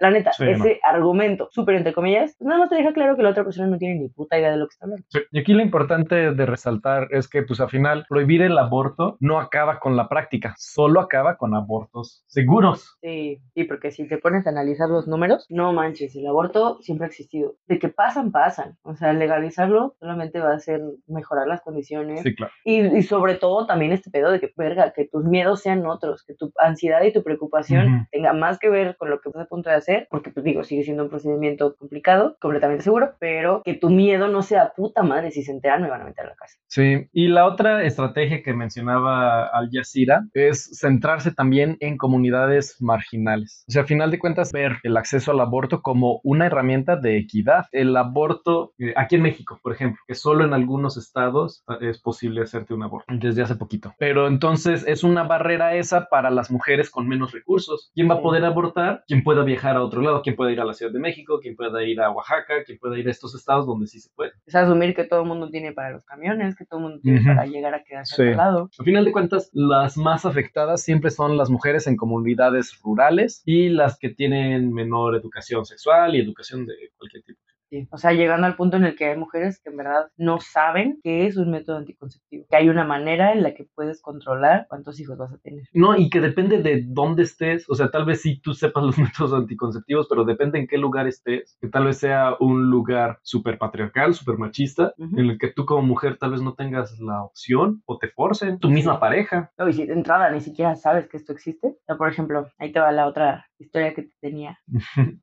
la neta, ese argumento, súper entre comillas, nada más te deja claro que la otra persona no tiene ni puta idea de lo que está hablando. Y aquí lo importante de resaltar es que, pues al final, prohibir el aborto no acaba con la práctica, solo acaba con abortos seguros. Sí, sí, porque si te pones a analizar los números, no manches, el aborto siempre ha existido. De que pasan, pasan. O sea, legalizarlo solamente va a hacer mejorar las condiciones. Sí, claro. Y, sobre todo también este pedo de que, verga, que tus miedos sean otros, que tu ansiedad y tu preocupación tenga más que ver con lo que estás a punto de hacer, porque pues digo, sigue siendo un procedimiento complicado, completamente seguro, pero que tu miedo no sea puta madre, si se enteran me van a meter a la casa. Sí, y la otra estrategia que mencionaba Al Jazeera es centrarse también en comunidades marginales. O sea, a final de cuentas, ver el acceso al aborto como una herramienta de equidad. El aborto, eh, aquí en México, por ejemplo, que solo en algunos estados es posible hacerte un aborto, desde hace poquito. Pero entonces es una barrera esa para las mujeres con menos recursos. ¿Quién va a poder abortar? ¿Quién pueda viajar a otro lado? ¿Quién puede ir a la Ciudad de México? ¿Quién pueda ir a Oaxaca? ¿Quién pueda ir a estos estados donde sí se puede? Es asumir que todo el mundo tiene para los camiones, que todo el mundo tiene para llegar a quedarse al lado. Al final de cuentas, las más afectadas siempre son las mujeres en comunidades rurales y las que tienen menor educación sexual y educación de cualquier tipo. O sea, llegando al punto en el que hay mujeres que en verdad no saben qué es un método anticonceptivo, que hay una manera en la que puedes controlar cuántos hijos vas a tener. No, y que depende de dónde estés, o sea, tal vez sí tú sepas los métodos anticonceptivos, pero depende en qué lugar estés, que tal vez sea un lugar súper patriarcal, súper machista, en el que tú como mujer tal vez no tengas la opción o te forcen, tu misma pareja. No, y si de entrada ni siquiera sabes que esto existe. O sea, por ejemplo, ahí te va la otra historia que tenía.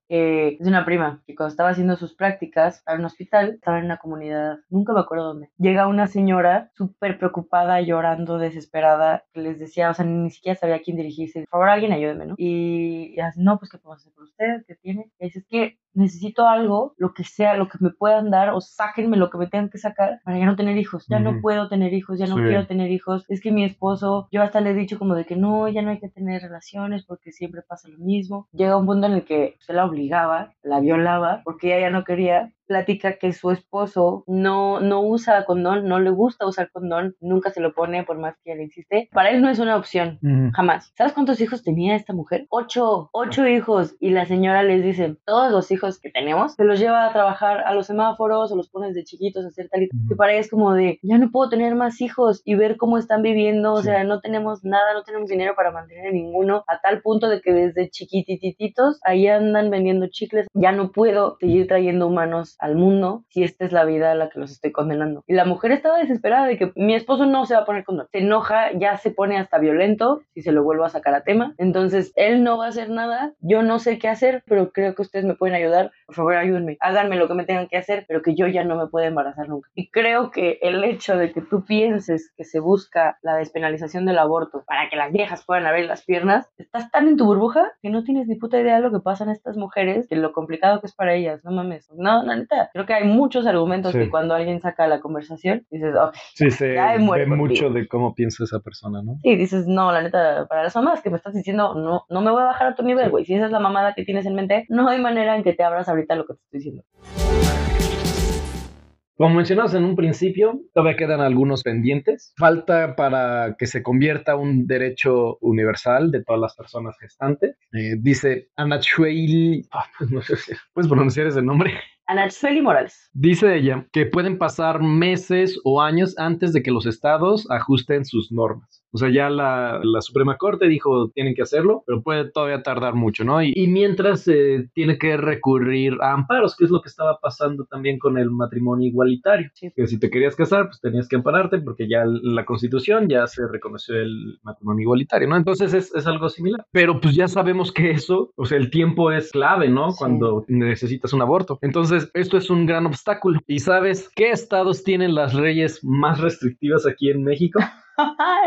es una prima que cuando estaba haciendo sus prácticas, prácticas a un hospital, estaba en una comunidad, nunca me acuerdo dónde. Llega una señora súper preocupada, llorando, desesperada, que les decía, o sea, ni siquiera sabía a quién dirigirse. Por favor, alguien ayúdeme, ¿no? Y, y así, no, pues, ¿qué podemos hacer por usted? ¿Qué tiene? Y dice, es que necesito algo, lo que sea, lo que me puedan dar o sáquenme lo que me tengan que sacar para ya no tener hijos. Ya no puedo tener hijos, ya no quiero tener hijos. Es que mi esposo, yo hasta le he dicho como de que no, ya no hay que tener relaciones porque siempre pasa lo mismo. Llega un punto en el que se la obligaba, la violaba porque ella ya no quería platica que su esposo no, no usa condón, no le gusta usar condón, nunca se lo pone por más que le insiste. Para él no es una opción, jamás. ¿Sabes cuántos hijos tenía esta mujer? Ocho, ocho hijos. Y la señora les dice, todos los hijos que tenemos, se los lleva a trabajar a los semáforos o los pones de chiquitos a hacer tal y que para ella es como de, ya no puedo tener más hijos y ver cómo están viviendo, o sea, no tenemos nada, no tenemos dinero para mantener a ninguno, a tal punto de que desde chiquitititos ahí andan vendiendo chicles, ya no puedo seguir trayendo humanos al mundo si esta es la vida a la que los estoy condenando. Y la mujer estaba desesperada de que mi esposo no se va a poner condón, se enoja, ya se pone hasta violento si se lo vuelvo a sacar a tema, entonces él no va a hacer nada, yo no sé qué hacer, pero creo que ustedes me pueden ayudar por favor ayúdenme, háganme lo que me tengan que hacer, pero que yo ya no me pueda embarazar nunca. Y creo que el hecho de que tú pienses que se busca la despenalización del aborto para que las viejas puedan abrir las piernas, estás tan en tu burbuja que no tienes ni puta idea de lo que pasan a estas mujeres, de lo complicado que es para ellas, no mames. No, la neta, creo que hay muchos argumentos que cuando alguien saca la conversación, dices, ok, sí, se ve mucho de cómo piensa esa persona, ¿no? Sí, dices, no, la neta, para las mamás que me estás diciendo, no, no me voy a bajar a tu nivel, güey. Si esa es la mamada que tienes en mente, no hay manera en que te abras ahorita lo que te estoy diciendo. Como mencionamos en un principio, todavía quedan algunos pendientes. Falta para que se convierta un derecho universal de todas las personas gestantes. Eh, dice Anachuel, ah, pues no sé si puedes pronunciar ese nombre. Anachueli Morales. Dice ella que pueden pasar meses o años antes de que los estados ajusten sus normas. O sea, ya la, Suprema Corte dijo tienen que hacerlo, pero puede todavía tardar mucho, ¿no? Y, mientras se eh, tiene que recurrir a amparos, que es lo que estaba pasando también con el matrimonio igualitario. Que si te querías casar, pues tenías que ampararte porque ya la Constitución ya se reconoció el matrimonio igualitario, ¿no? Entonces es, algo similar. Pero pues ya sabemos que eso, o sea, el tiempo es clave, ¿no? Cuando necesitas un aborto. Entonces, esto es un gran obstáculo. ¿Y sabes qué estados tienen las leyes más restrictivas aquí en México?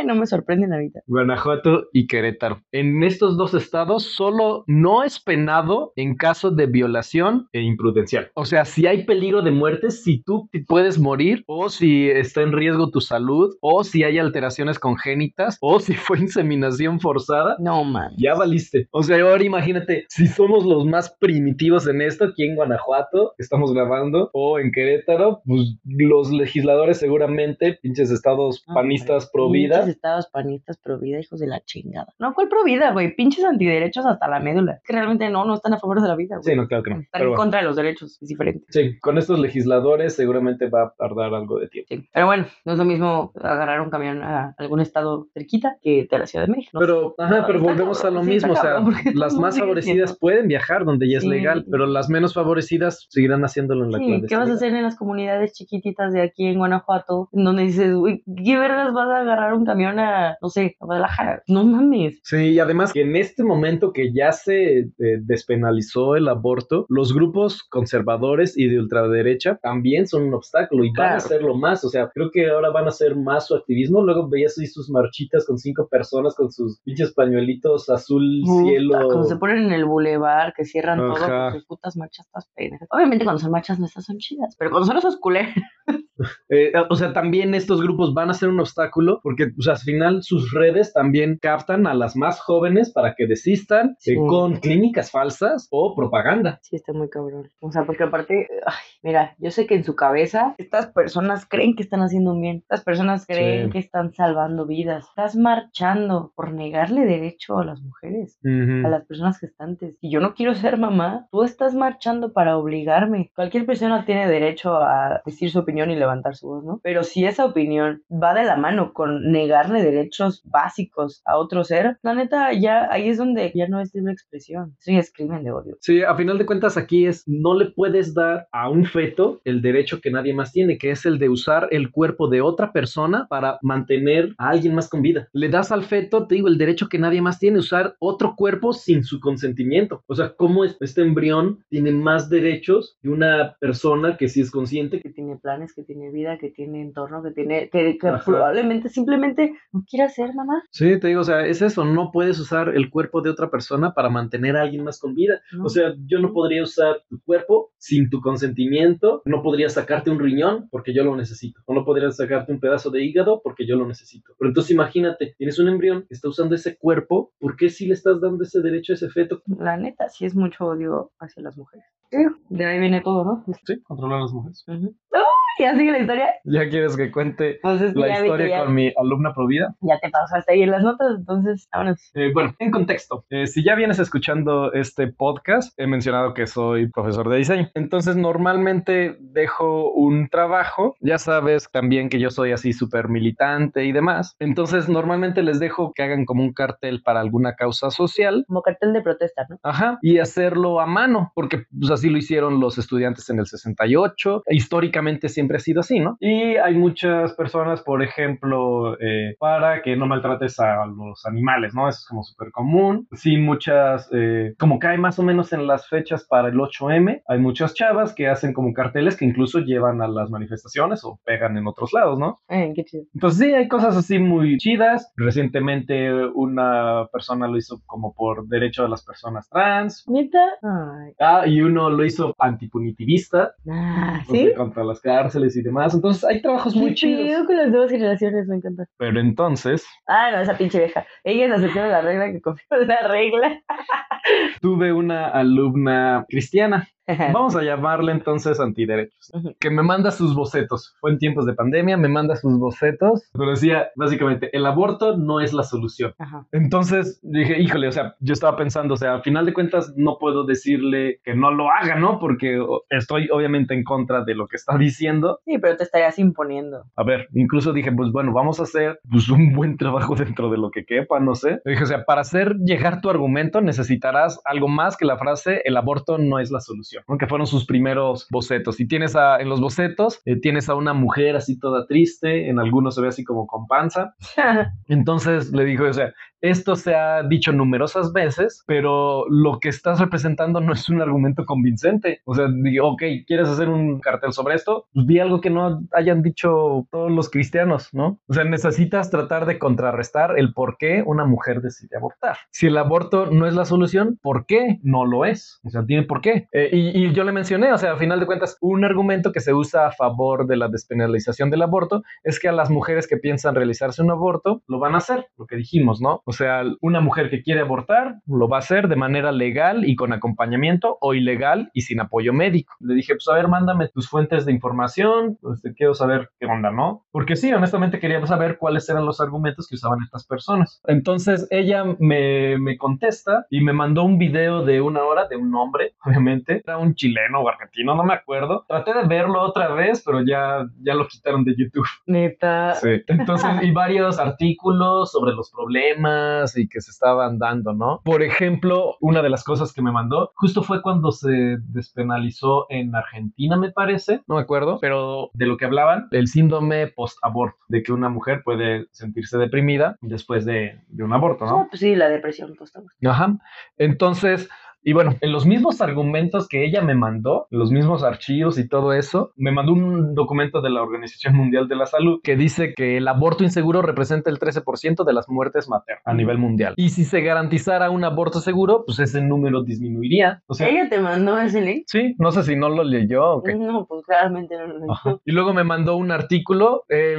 no me sorprenden ahorita. Guanajuato y Querétaro. En estos dos estados solo no es penado en caso de violación e imprudencial. O sea, si hay peligro de muerte, si tú puedes morir o si está en riesgo tu salud o si hay alteraciones congénitas o si fue inseminación forzada. No, man. Ya valiste. O sea, ahora imagínate, si somos los más primitivos en esto aquí en Guanajuato, estamos grabando, o en Querétaro, pues los legisladores seguramente, pinches estados panistas, pro vida. estados panistas pro vida, hijos de la chingada. No, ¿cuál pro vida, güey? Pinches antiderechos hasta la médula. Que realmente no, no están a favor de la vida, güey. Sí, no, claro que no. Están en contra de los derechos, es diferente. Sí, con estos legisladores seguramente va a tardar algo de tiempo. Sí, pero bueno, no es lo mismo agarrar un camión a algún estado cerquita que de la Ciudad de México. pero, ajá, pero volvemos a lo mismo, o sea, las más favorecidas pueden viajar donde ya es legal, pero las menos favorecidas seguirán haciéndolo en la sí, ¿Qué vas a hacer en las comunidades chiquititas de aquí en Guanajuato, en donde dices, güey, ¿qué vergas vas a agarrar un camión a, no sé, a Guadalajara. No mames. Sí, y además que en este momento que ya se eh, despenalizó el aborto, los grupos conservadores y de ultraderecha también son un obstáculo y van a hacerlo más. O sea, creo que ahora van a hacer más su activismo. Luego veías ahí sus marchitas con cinco personas con sus pinches pañuelitos azul Puta, cielo. Cuando se ponen en el bulevar, que cierran todo, Ajá. porque putas marchas, estas pendejas. Obviamente cuando son marchas nuestras son chidas, pero cuando son esos culeros, Eh, o sea, también estos grupos van a ser un obstáculo porque, o sea, al final sus redes también captan a las más jóvenes para que desistan Sí. eh, con clínicas falsas o propaganda. sí está muy cabrón. O sea, porque aparte, ay, mira, yo sé que en su cabeza estas personas creen que están haciendo un bien. Estas personas creen Sí. que están salvando vidas. Estás marchando por negarle derecho a las mujeres. Ujú. a las personas gestantes. Y yo no quiero ser mamá, tú estás marchando para obligarme. Cualquier persona tiene derecho a decir su opinión y levantar su voz, ¿no? Pero si esa opinión va de la mano con negarle derechos básicos a otro ser, la neta, ya ahí es donde ya no es libre expresión. Eso ya es crimen de odio. Sí, a final de cuentas aquí es, no le puedes dar a un feto el derecho que nadie más tiene, que es el de usar el cuerpo de otra persona para mantener a alguien más con vida. Le das al feto, te digo, el derecho que nadie más tiene, usar otro cuerpo sin su consentimiento. O sea, ¿cómo es- este embrión tiene más derechos que una persona que sí es consciente? Que tiene planes, que tiene vida, que tiene entorno, que tiene, que, que probablemente simplemente no quiera ser mamá. Sí, te digo, o sea, es eso, no puedes usar el cuerpo de otra persona para mantener a alguien más con vida. ¿no? O sea, yo no podría usar tu cuerpo sin tu consentimiento, no podría sacarte un riñón porque yo lo necesito, o no podría sacarte un pedazo de hígado porque yo lo necesito. Pero entonces imagínate, tienes un embrión que está usando ese cuerpo, ¿por qué si le estás dando ese derecho a ese feto? La neta, sí es mucho odio hacia las mujeres. De ahí viene todo, ¿no? Sí, controlar a las mujeres. ¡Uy! ¿Ya sigue la historia? ¿Ya quieres que cuente la historia ya, con mi alumna Provida? ya te pasaste ahí en las notas, entonces, vámonos. Eh, bueno, en contexto, eh, si ya vienes escuchando este podcast, he mencionado que soy profesor de diseño. Entonces, normalmente dejo un trabajo. Ya sabes también que yo soy así súper militante y demás. Entonces, normalmente les dejo que hagan como un cartel para alguna causa social. Como cartel de protesta, ¿no? Ajá, y hacerlo a mano, porque pues así lo hicieron los estudiantes en el 68. Históricamente siempre ha sido así, ¿no? Y hay muchas personas, por ejemplo, eh, para que no maltrates a los animales, ¿no? Eso es como súper común. Sí, muchas, eh, como cae más o menos en las fechas para el 8M, hay muchas chavas que hacen como carteles que incluso llevan a las manifestaciones o pegan en otros lados, ¿no? Ay, qué chido. Entonces sí, hay cosas así muy chidas. Recientemente una persona lo hizo como por derecho a las personas trans. ¿Neta? Ay. Ah, y uno lo hizo antipunitivista, Ah, ¿sí? contra las cárceles y demás. Entonces hay trabajos muy chidos. chido con las nuevas generaciones, me encanta. Pero entonces Ah, no, esa pinche vieja. Ella es de la regla que confió en la regla. tuve una alumna cristiana. Vamos a llamarle entonces antiderechos. Que me manda sus bocetos. Fue en tiempos de pandemia, me manda sus bocetos. Pero decía básicamente, el aborto no es la solución. Ajá. Entonces dije, híjole, o sea, yo estaba pensando, o sea, al final de cuentas no puedo decirle que no lo haga, ¿no? Porque estoy obviamente en contra de lo que está diciendo. Sí, pero te estarías imponiendo. A ver, incluso dije, pues bueno, vamos a hacer pues, un buen trabajo dentro de lo que quepa, no sé. Dije, o sea, para hacer llegar tu argumento necesitarás algo más que la frase, el aborto no es la solución, aunque fueron sus primeros bocetos. Y tienes a, en los bocetos, eh, tienes a una mujer así toda triste, en algunos se ve así como con panza, entonces le dijo, o sea, esto se ha dicho numerosas veces, pero lo que estás representando no es un argumento convincente. O sea, digo, ok, ¿quieres hacer un cartel sobre esto? Pues di algo que no hayan dicho todos los cristianos, ¿no? O sea, necesitas tratar de contrarrestar el por qué una mujer decide abortar. Si el aborto no es la solución, ¿por qué no lo es? O sea, tiene por qué. Eh, y, y yo le mencioné, o sea, a final de cuentas, un argumento que se usa a favor de la despenalización del aborto es que a las mujeres que piensan realizarse un aborto lo van a hacer, lo que dijimos, ¿no? O sea, una mujer que quiere abortar lo va a hacer de manera legal y con acompañamiento o ilegal y sin apoyo médico. Le dije, pues a ver, mándame tus fuentes de información, pues te quiero saber qué onda, ¿no? Porque sí, honestamente quería saber cuáles eran los argumentos que usaban estas personas. Entonces ella me, me contesta y me mandó un video de una hora de un hombre, obviamente, era un chileno o argentino, no me acuerdo. Traté de verlo otra vez, pero ya, ya lo quitaron de YouTube. Neta. Sí. Entonces, y varios artículos sobre los problemas y que se estaban dando, ¿no? Por ejemplo, una de las cosas que me mandó justo fue cuando se despenalizó en Argentina, me parece, no me acuerdo, pero de lo que hablaban, el síndrome post-aborto, de que una mujer puede sentirse deprimida después de, de un aborto, ¿no? Ah, pues sí, la depresión post-aborto. Ajá. Entonces, y bueno, en los mismos argumentos que ella me mandó, en los mismos archivos y todo eso, me mandó un documento de la Organización Mundial de la Salud que dice que el aborto inseguro representa el 13% de las muertes maternas a nivel mundial. Y si se garantizara un aborto seguro, pues ese número disminuiría. O sea, ¿Ella te mandó ese link? sí, no sé si no lo leyó o qué. No, pues claramente no lo leyó. Ajá. Y luego me mandó un artículo eh,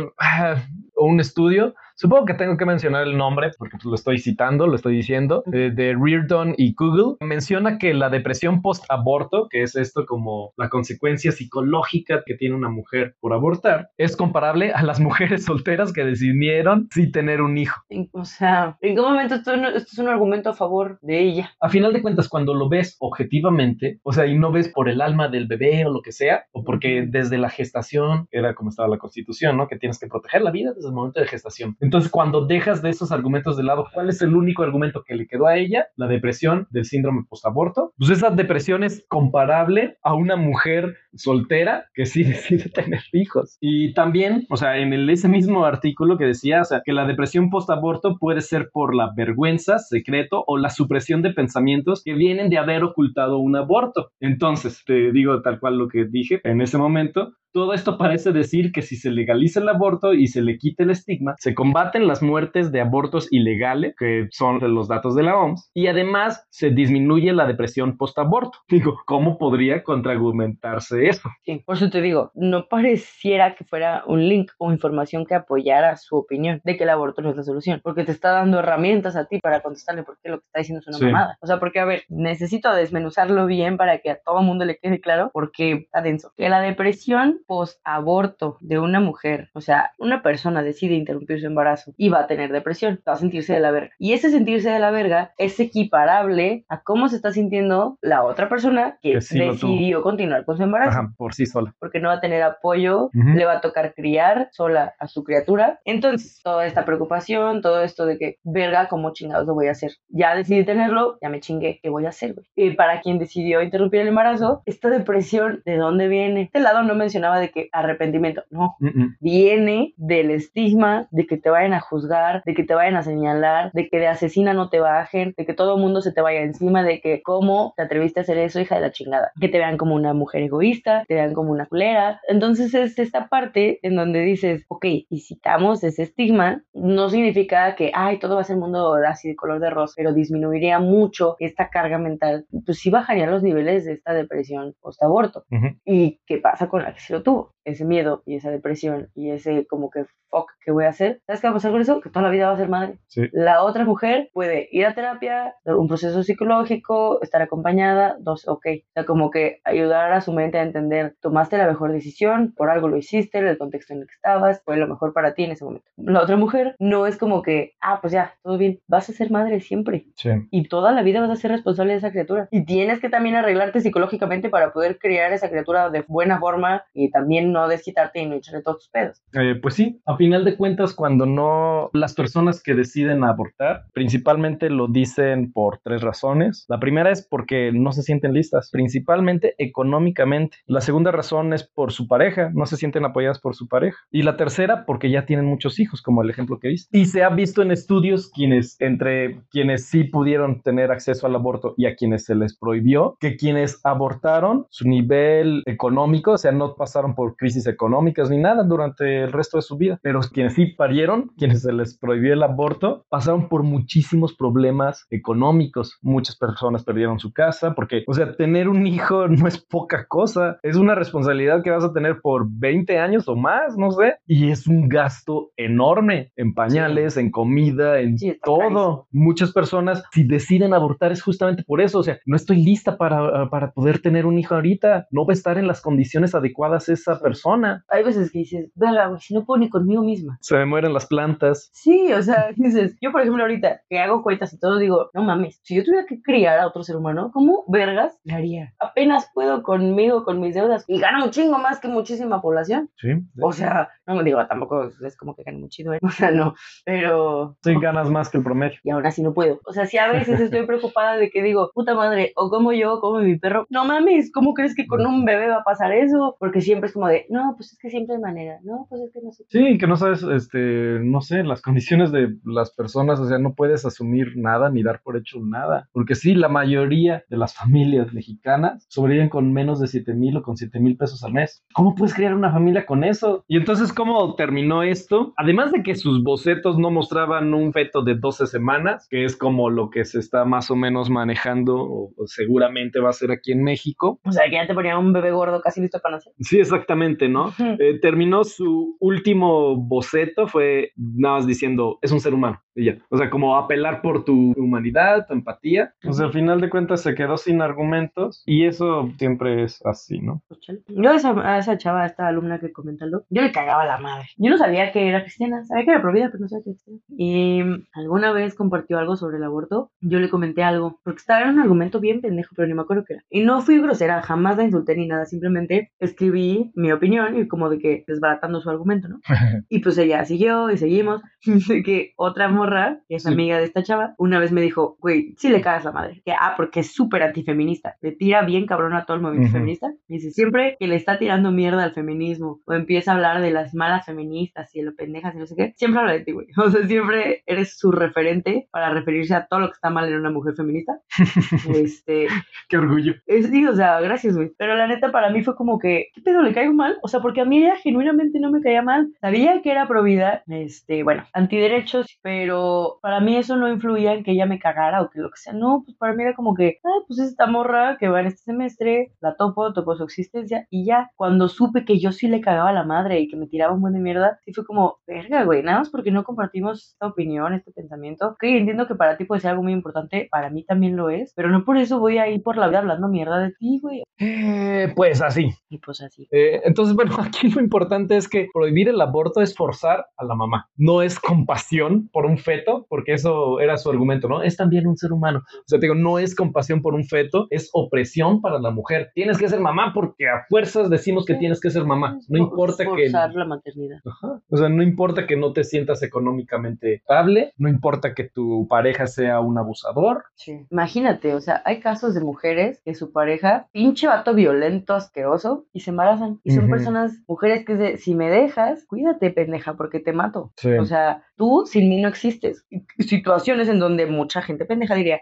o un estudio. Supongo que tengo que mencionar el nombre porque pues, lo estoy citando, lo estoy diciendo, eh, de Reardon y Google. Menciona que la depresión post-aborto, que es esto como la consecuencia psicológica que tiene una mujer por abortar, es comparable a las mujeres solteras que decidieron sí tener un hijo. O sea, ¿en qué momento esto, es un argumento a favor de ella? A final de cuentas, cuando lo ves objetivamente, o sea, y no ves por el alma del bebé o lo que sea, o porque desde la gestación, era como estaba la constitución, ¿no? Que tienes que proteger la vida desde el momento de gestación. Entonces, cuando dejas de esos argumentos de lado, ¿cuál es el único argumento que le quedó a ella? La depresión del síndrome postaborto. Pues esa depresión es comparable a una mujer soltera que sí decide tener hijos. Y también, o sea, en el, ese mismo artículo que decía, o sea, que la depresión postaborto puede ser por la vergüenza, secreto o la supresión de pensamientos que vienen de haber ocultado un aborto. Entonces, te digo tal cual lo que dije en ese momento. Todo esto parece decir que si se legaliza el aborto y se le quita el estigma, se combaten las muertes de abortos ilegales, que son los datos de la OMS, y además se disminuye la depresión postaborto. Digo, ¿cómo podría contraargumentarse eso? Sí, por eso te digo, no pareciera que fuera un link o información que apoyara su opinión de que el aborto no es la solución, porque te está dando herramientas a ti para contestarle porque lo que está diciendo es una Sí. mamada. O sea, porque a ver, necesito desmenuzarlo bien para que a todo mundo le quede claro, porque está denso. Que la depresión post-aborto de una mujer, o sea, una persona decide interrumpir su embarazo y va a tener depresión, va a sentirse de la verga. Y ese sentirse de la verga es equiparable a cómo se está sintiendo la otra persona que, Que sí decidió continuar con su embarazo Ajá, por sí sola. porque no va a tener apoyo, le va a tocar criar sola a su criatura. Entonces, toda esta preocupación, todo esto de que, verga, ¿cómo chingados lo voy a hacer? Ya decidí tenerlo, ya me chingué, ¿qué voy a hacer, güey? Y para quien decidió interrumpir el embarazo, esta depresión, ¿de dónde viene? Este lado no mencionaba de que arrepentimiento, no. Viene del estigma de que te vayan a juzgar, de que te vayan a señalar, de que de asesina no te bajen, de que todo el mundo se te vaya encima, de que cómo te atreviste a hacer eso, hija de la chingada. Que te vean como una mujer egoísta, te vean como una culera. Entonces es esta parte en donde dices, ok, y si quitamos ese estigma, no significa que, ay, todo va a ser mundo así de color de rosa, pero disminuiría mucho esta carga mental. Pues sí bajarían los niveles de esta depresión post-aborto. ¿Y qué pasa con la lo tuvo? Ese miedo y esa depresión y ese como que, fuck, ¿qué voy a hacer? ¿Sabes qué va a pasar con eso? Que toda la vida va a ser madre. Sí. La otra mujer puede ir a terapia, un proceso psicológico, estar acompañada, dos, ok. O sea, como que ayudar a su mente a entender, tomaste la mejor decisión, por algo lo hiciste, el contexto en el que estabas, fue lo mejor para ti en ese momento. La otra mujer no es como que, ah, pues ya, todo bien, vas a ser madre siempre Sí. y toda la vida vas a ser responsable de esa criatura. Y tienes que también arreglarte psicológicamente para poder criar esa criatura de buena forma y también no desquitarte y no echarle todos tus pedos. Eh, pues sí, a final de cuentas, cuando no, las personas que deciden abortar, principalmente lo dicen por tres razones. La primera es porque no se sienten listas, principalmente económicamente. La segunda razón es por su pareja, no se sienten apoyadas por su pareja. Y la tercera, porque ya tienen muchos hijos, como el ejemplo que viste. Y se ha visto en estudios quienes, entre quienes sí pudieron tener acceso al aborto y a quienes se les prohibió, que quienes abortaron, su nivel económico, o sea, no pasaron por crisis económicas ni nada durante el resto de su vida, pero quienes sí parieron, quienes se les prohibió el aborto, pasaron por muchísimos problemas económicos. Muchas personas perdieron su casa porque, o sea, tener un hijo no es poca cosa, es una responsabilidad que vas a tener por 20 años o más, no sé, y es un gasto enorme en pañales, en comida, en Sí, todo. Muchas personas, si deciden abortar, es justamente por eso. O sea, no estoy lista para, para poder tener un hijo ahorita. No va a estar en las condiciones adecuadas esa persona. Hay veces que dices, verga, güey, si no puedo ni conmigo misma. Se me mueren las plantas. Sí, o sea, dices, yo por ejemplo ahorita que hago cuentas y todo, digo, no mames, si yo tuviera que criar a otro ser humano, ¿cómo vergas le haría? Apenas puedo conmigo, con mis deudas, y gano un chingo más que muchísima población. Sí. O sea, no me digo, tampoco es como que gane mucho chido, ¿eh? O sea, no, pero... Sí, ganas más que el promedio. Y aún así no puedo. O sea, si a veces estoy preocupada de que digo, puta madre, o como yo, o como mi perro, no mames, ¿cómo crees que con un bebé va a pasar eso? Porque siempre es como de, no, pues es que siempre hay manera, no, pues es que no sé. Sí, que no sabes, este, no sé, las condiciones de las personas, o sea, no puedes asumir nada ni dar por hecho nada. Porque sí, la mayoría de las familias mexicanas sobreviven con menos de 7 mil o con 7 mil pesos al mes. ¿Cómo puedes crear una familia con eso? Y entonces, ¿cómo terminó esto? Además de que sus bocetos no mostraban un feto de 12 semanas, que es como lo que se está más o menos manejando, o, o seguramente va a ser aquí en México. O sea, que ya te ponía un bebé gordo casi listo para nacer. Sí, exactamente, ¿no? Eh, terminó su último boceto, fue nada más diciendo, es un ser humano, y ya. O sea, como apelar por tu humanidad, tu empatía. O sea, al final de cuentas se quedó sin argumentos, y eso siempre es así, ¿no? Yo a esa, a esa chava, a esta alumna que comentando, yo le cagaba la madre. Yo no sabía que era cristiana, sabía que era provida, pero no sabía que era cristiana. Y alguna vez compartió algo sobre el aborto, yo le comenté algo, porque estaba en un argumento bien pendejo, pero ni me acuerdo qué era. Y no fui grosera, jamás la insulté ni nada, simplemente escribí mi opinión y como de que desbaratando su argumento, ¿no? Y pues ella siguió y seguimos. De que otra morra, que es amiga de esta chava, una vez me dijo, güey, sí le cagas la madre. Que, ah, porque es súper antifeminista. Le tira bien cabrón a todo el movimiento Ujú. feminista. Me dice, siempre que le está tirando mierda al feminismo o empieza a hablar de las malas feministas y de lo pendejas y no sé qué, siempre habla de ti, güey. O sea, siempre eres su referente para referirse a todo lo que está mal en una mujer feminista. este, Qué orgullo. es, sí, o sea, gracias, güey. Pero la neta, para mí fue como que, ¿qué pedo? ¿Le caigo mal? O sea, porque a mí ella genuinamente no me caía mal. Sabía que era pro vida, este, bueno, antiderechos, pero para mí eso no influía en que ella me cagara o que lo que sea. No, pues para mí era como que, ah, pues es esta morra que va en este semestre, la topo, topo su existencia y ya. Cuando supe que yo sí le cagaba a la madre y que me tiraba un buen de mierda, sí fue como, verga, güey, nada más porque no compartimos esta opinión, este pensamiento. Ok, entiendo que para ti puede ser algo muy importante, para mí también lo es, pero no por eso voy a ir por la vida hablando mierda de ti, güey. Eh, pues así. Y pues así. Eh, entonces, bueno, aquí lo importante es que prohibir el aborto es forzar a la mamá. No es compasión por un feto, porque eso era su argumento, ¿no? Es también un ser humano. O sea, te digo, no es compasión por un feto, es opresión para la mujer. Tienes que ser mamá porque a fuerzas decimos que tienes que ser mamá. No importa que... Forzar la maternidad. Ajá. O sea, no importa que no te sientas económicamente estable, no importa que tu pareja sea un abusador. Sí. Imagínate, o sea, hay casos de mujeres que su pareja, pinche vato violento, asqueroso, y se embarazan. Y son personas, mujeres que es de, si me dejas, cuídate, pendeja, porque te mato. Sí. O sea, tú sin mí no existes. Situaciones en donde mucha gente pendeja diría,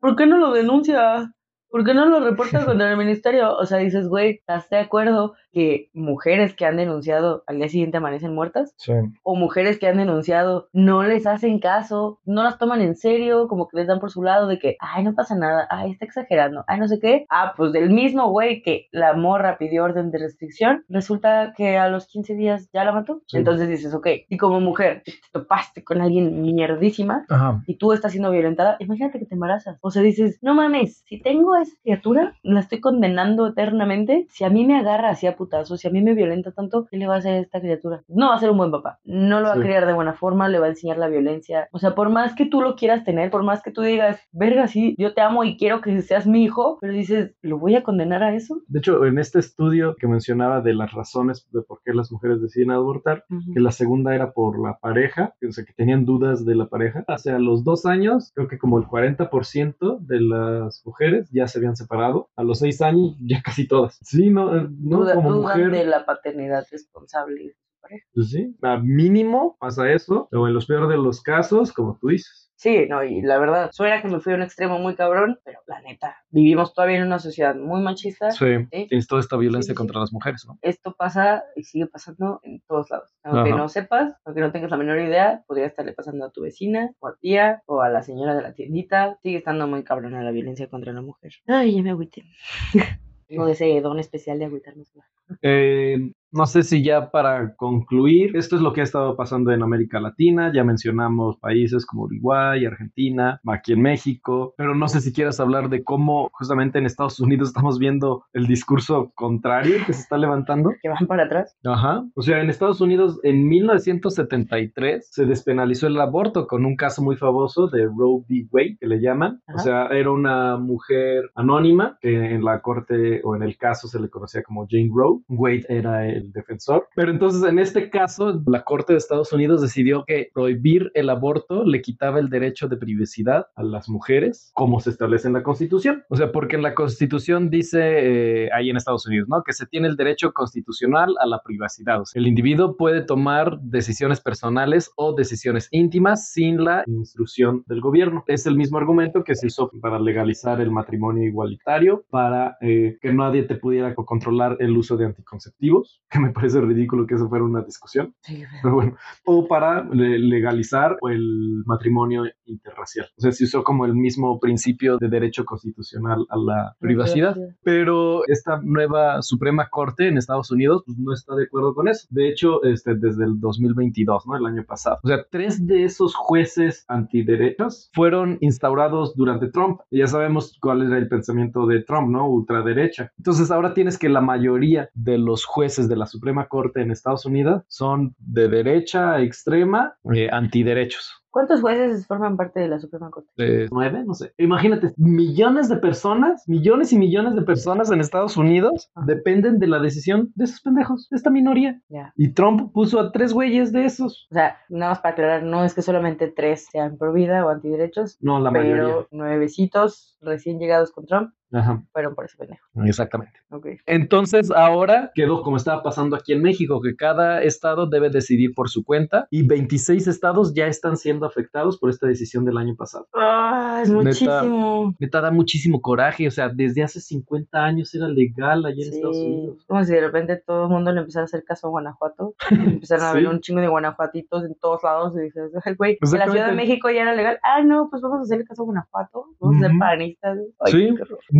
¿por qué no lo denuncia? ¿Por qué no lo reporta contra el ministerio? O sea, dices, güey, ¿estás de acuerdo que mujeres que han denunciado al día siguiente amanecen muertas? Sí. o mujeres que han denunciado no les hacen caso, no las toman en serio, como que les dan por su lado de que, ay, no pasa nada, ay, está exagerando, ay, no sé qué. Ah, pues del mismo güey que la morra pidió orden de restricción, resulta que a los 15 días ya la mató. Sí. Entonces dices, ok, y como mujer te topaste con alguien mierdísima Ajá. y tú estás siendo violentada, imagínate que te embarazas. O sea, dices, no mames, si tengo esa criatura, la estoy condenando eternamente. Si a mí me agarra así a putazos, si a mí me violenta tanto, ¿qué le va a hacer a esta criatura? No va a ser un buen papá. No lo va Sí. a criar de buena forma, le va a enseñar la violencia. O sea, por más que tú lo quieras tener, por más que tú digas, verga, sí, yo te amo y quiero que seas mi hijo, pero dices, ¿lo voy a condenar a eso? De hecho, en este estudio que mencionaba de las razones de por qué las mujeres deciden abortar, que la segunda era por la pareja, o sea, que tenían dudas de la pareja. O sea, a los dos años, creo que como el 40% de las mujeres ya se habían separado. A los seis años, ya casi todas. Sí, no, eh, no Duda- como dudan mujer. de la paternidad responsable. Pues sí, a mínimo pasa eso, o en los peores de los casos, como tú dices. Sí, no, y la verdad, suena que me fui a un extremo muy cabrón, pero la neta, vivimos todavía en una sociedad muy machista. Sí, Sí. tienes toda esta violencia Sí, sí, contra sí. las mujeres, ¿no? Esto pasa y sigue pasando en todos lados. Aunque Ajá. no sepas, aunque no tengas la menor idea, podría estarle pasando a tu vecina, o a tía, o a la señora de la tiendita. Sigue estando muy cabrona la violencia contra la mujer. Ay, ya me agüité. Tengo ese don especial de agüitarme sola. Eh, no sé si ya para concluir, esto es lo que ha estado pasando en América Latina. Ya mencionamos países como Uruguay, Argentina, aquí en México, pero no sé si quieras hablar de cómo justamente en Estados Unidos estamos viendo el discurso contrario que se está levantando. Que van para atrás. Ajá. O sea, en Estados Unidos en 1973 se despenalizó el aborto con un caso muy famoso de Roe v. Wade, que le llaman. O sea, era una mujer anónima que en la corte o en el caso se le conocía como Jane Roe. Wade era el defensor. Pero entonces en este caso, la Corte de Estados Unidos decidió que prohibir el aborto le quitaba el derecho de privacidad a las mujeres, como se establece en la Constitución. O sea, porque en la Constitución dice eh, ahí en Estados Unidos, ¿no? Que se tiene el derecho constitucional a la privacidad. O sea, el individuo puede tomar decisiones personales o decisiones íntimas sin la instrucción del gobierno. Es el mismo argumento que se usó para legalizar el matrimonio igualitario, para eh, que nadie te pudiera controlar el uso de anticonceptivos, que me parece ridículo que eso fuera una discusión. Pero bueno, o para legalizar el matrimonio interracial. O sea, se usó como el mismo principio de derecho constitucional a la privacidad. Pero esta nueva Suprema Corte en Estados Unidos pues, no está de acuerdo con eso. De hecho, este, desde el 2022, ¿no? El año pasado. O sea, tres de esos jueces antiderechos fueron instaurados durante Trump. Y ya sabemos cuál era el pensamiento de Trump, ¿no? Ultraderecha. Entonces ahora tienes que la mayoría de los jueces de la Suprema Corte en Estados Unidos son de derecha extrema, eh, antiderechos. ¿Cuántos jueces forman parte de la Suprema Corte? Eh, nueve, no sé. Imagínate, millones de personas, millones y millones de personas en Estados Unidos dependen de la decisión de esos pendejos, de esta minoría. Y Trump puso a tres güeyes de esos. O sea, nada más para aclarar, no es que solamente tres sean pro vida o antiderechos. No, la pero mayoría. nuevecitos recién llegados con Trump Ajá. fueron por ese pendejo. Exactamente. Ok. Entonces ahora quedó como estaba pasando aquí en México, que cada estado debe decidir por su cuenta y 26 estados ya están siendo afectados por esta decisión del año pasado. Ah, es Neta. muchísimo. Neta da muchísimo coraje, o sea, desde hace 50 años era legal allá en Sí, Estados Unidos. como si de repente todo el mundo le empezara a hacer caso a Guanajuato. Empezaron a Sí. ver un chingo de guanajuatitos en todos lados y dices, "Ay, güey, en la. Ciudad de México ya era legal. Ah, no, pues vamos a hacerle caso a Guanajuato. Vamos a ser Ujú. panistas. Ay, Sí.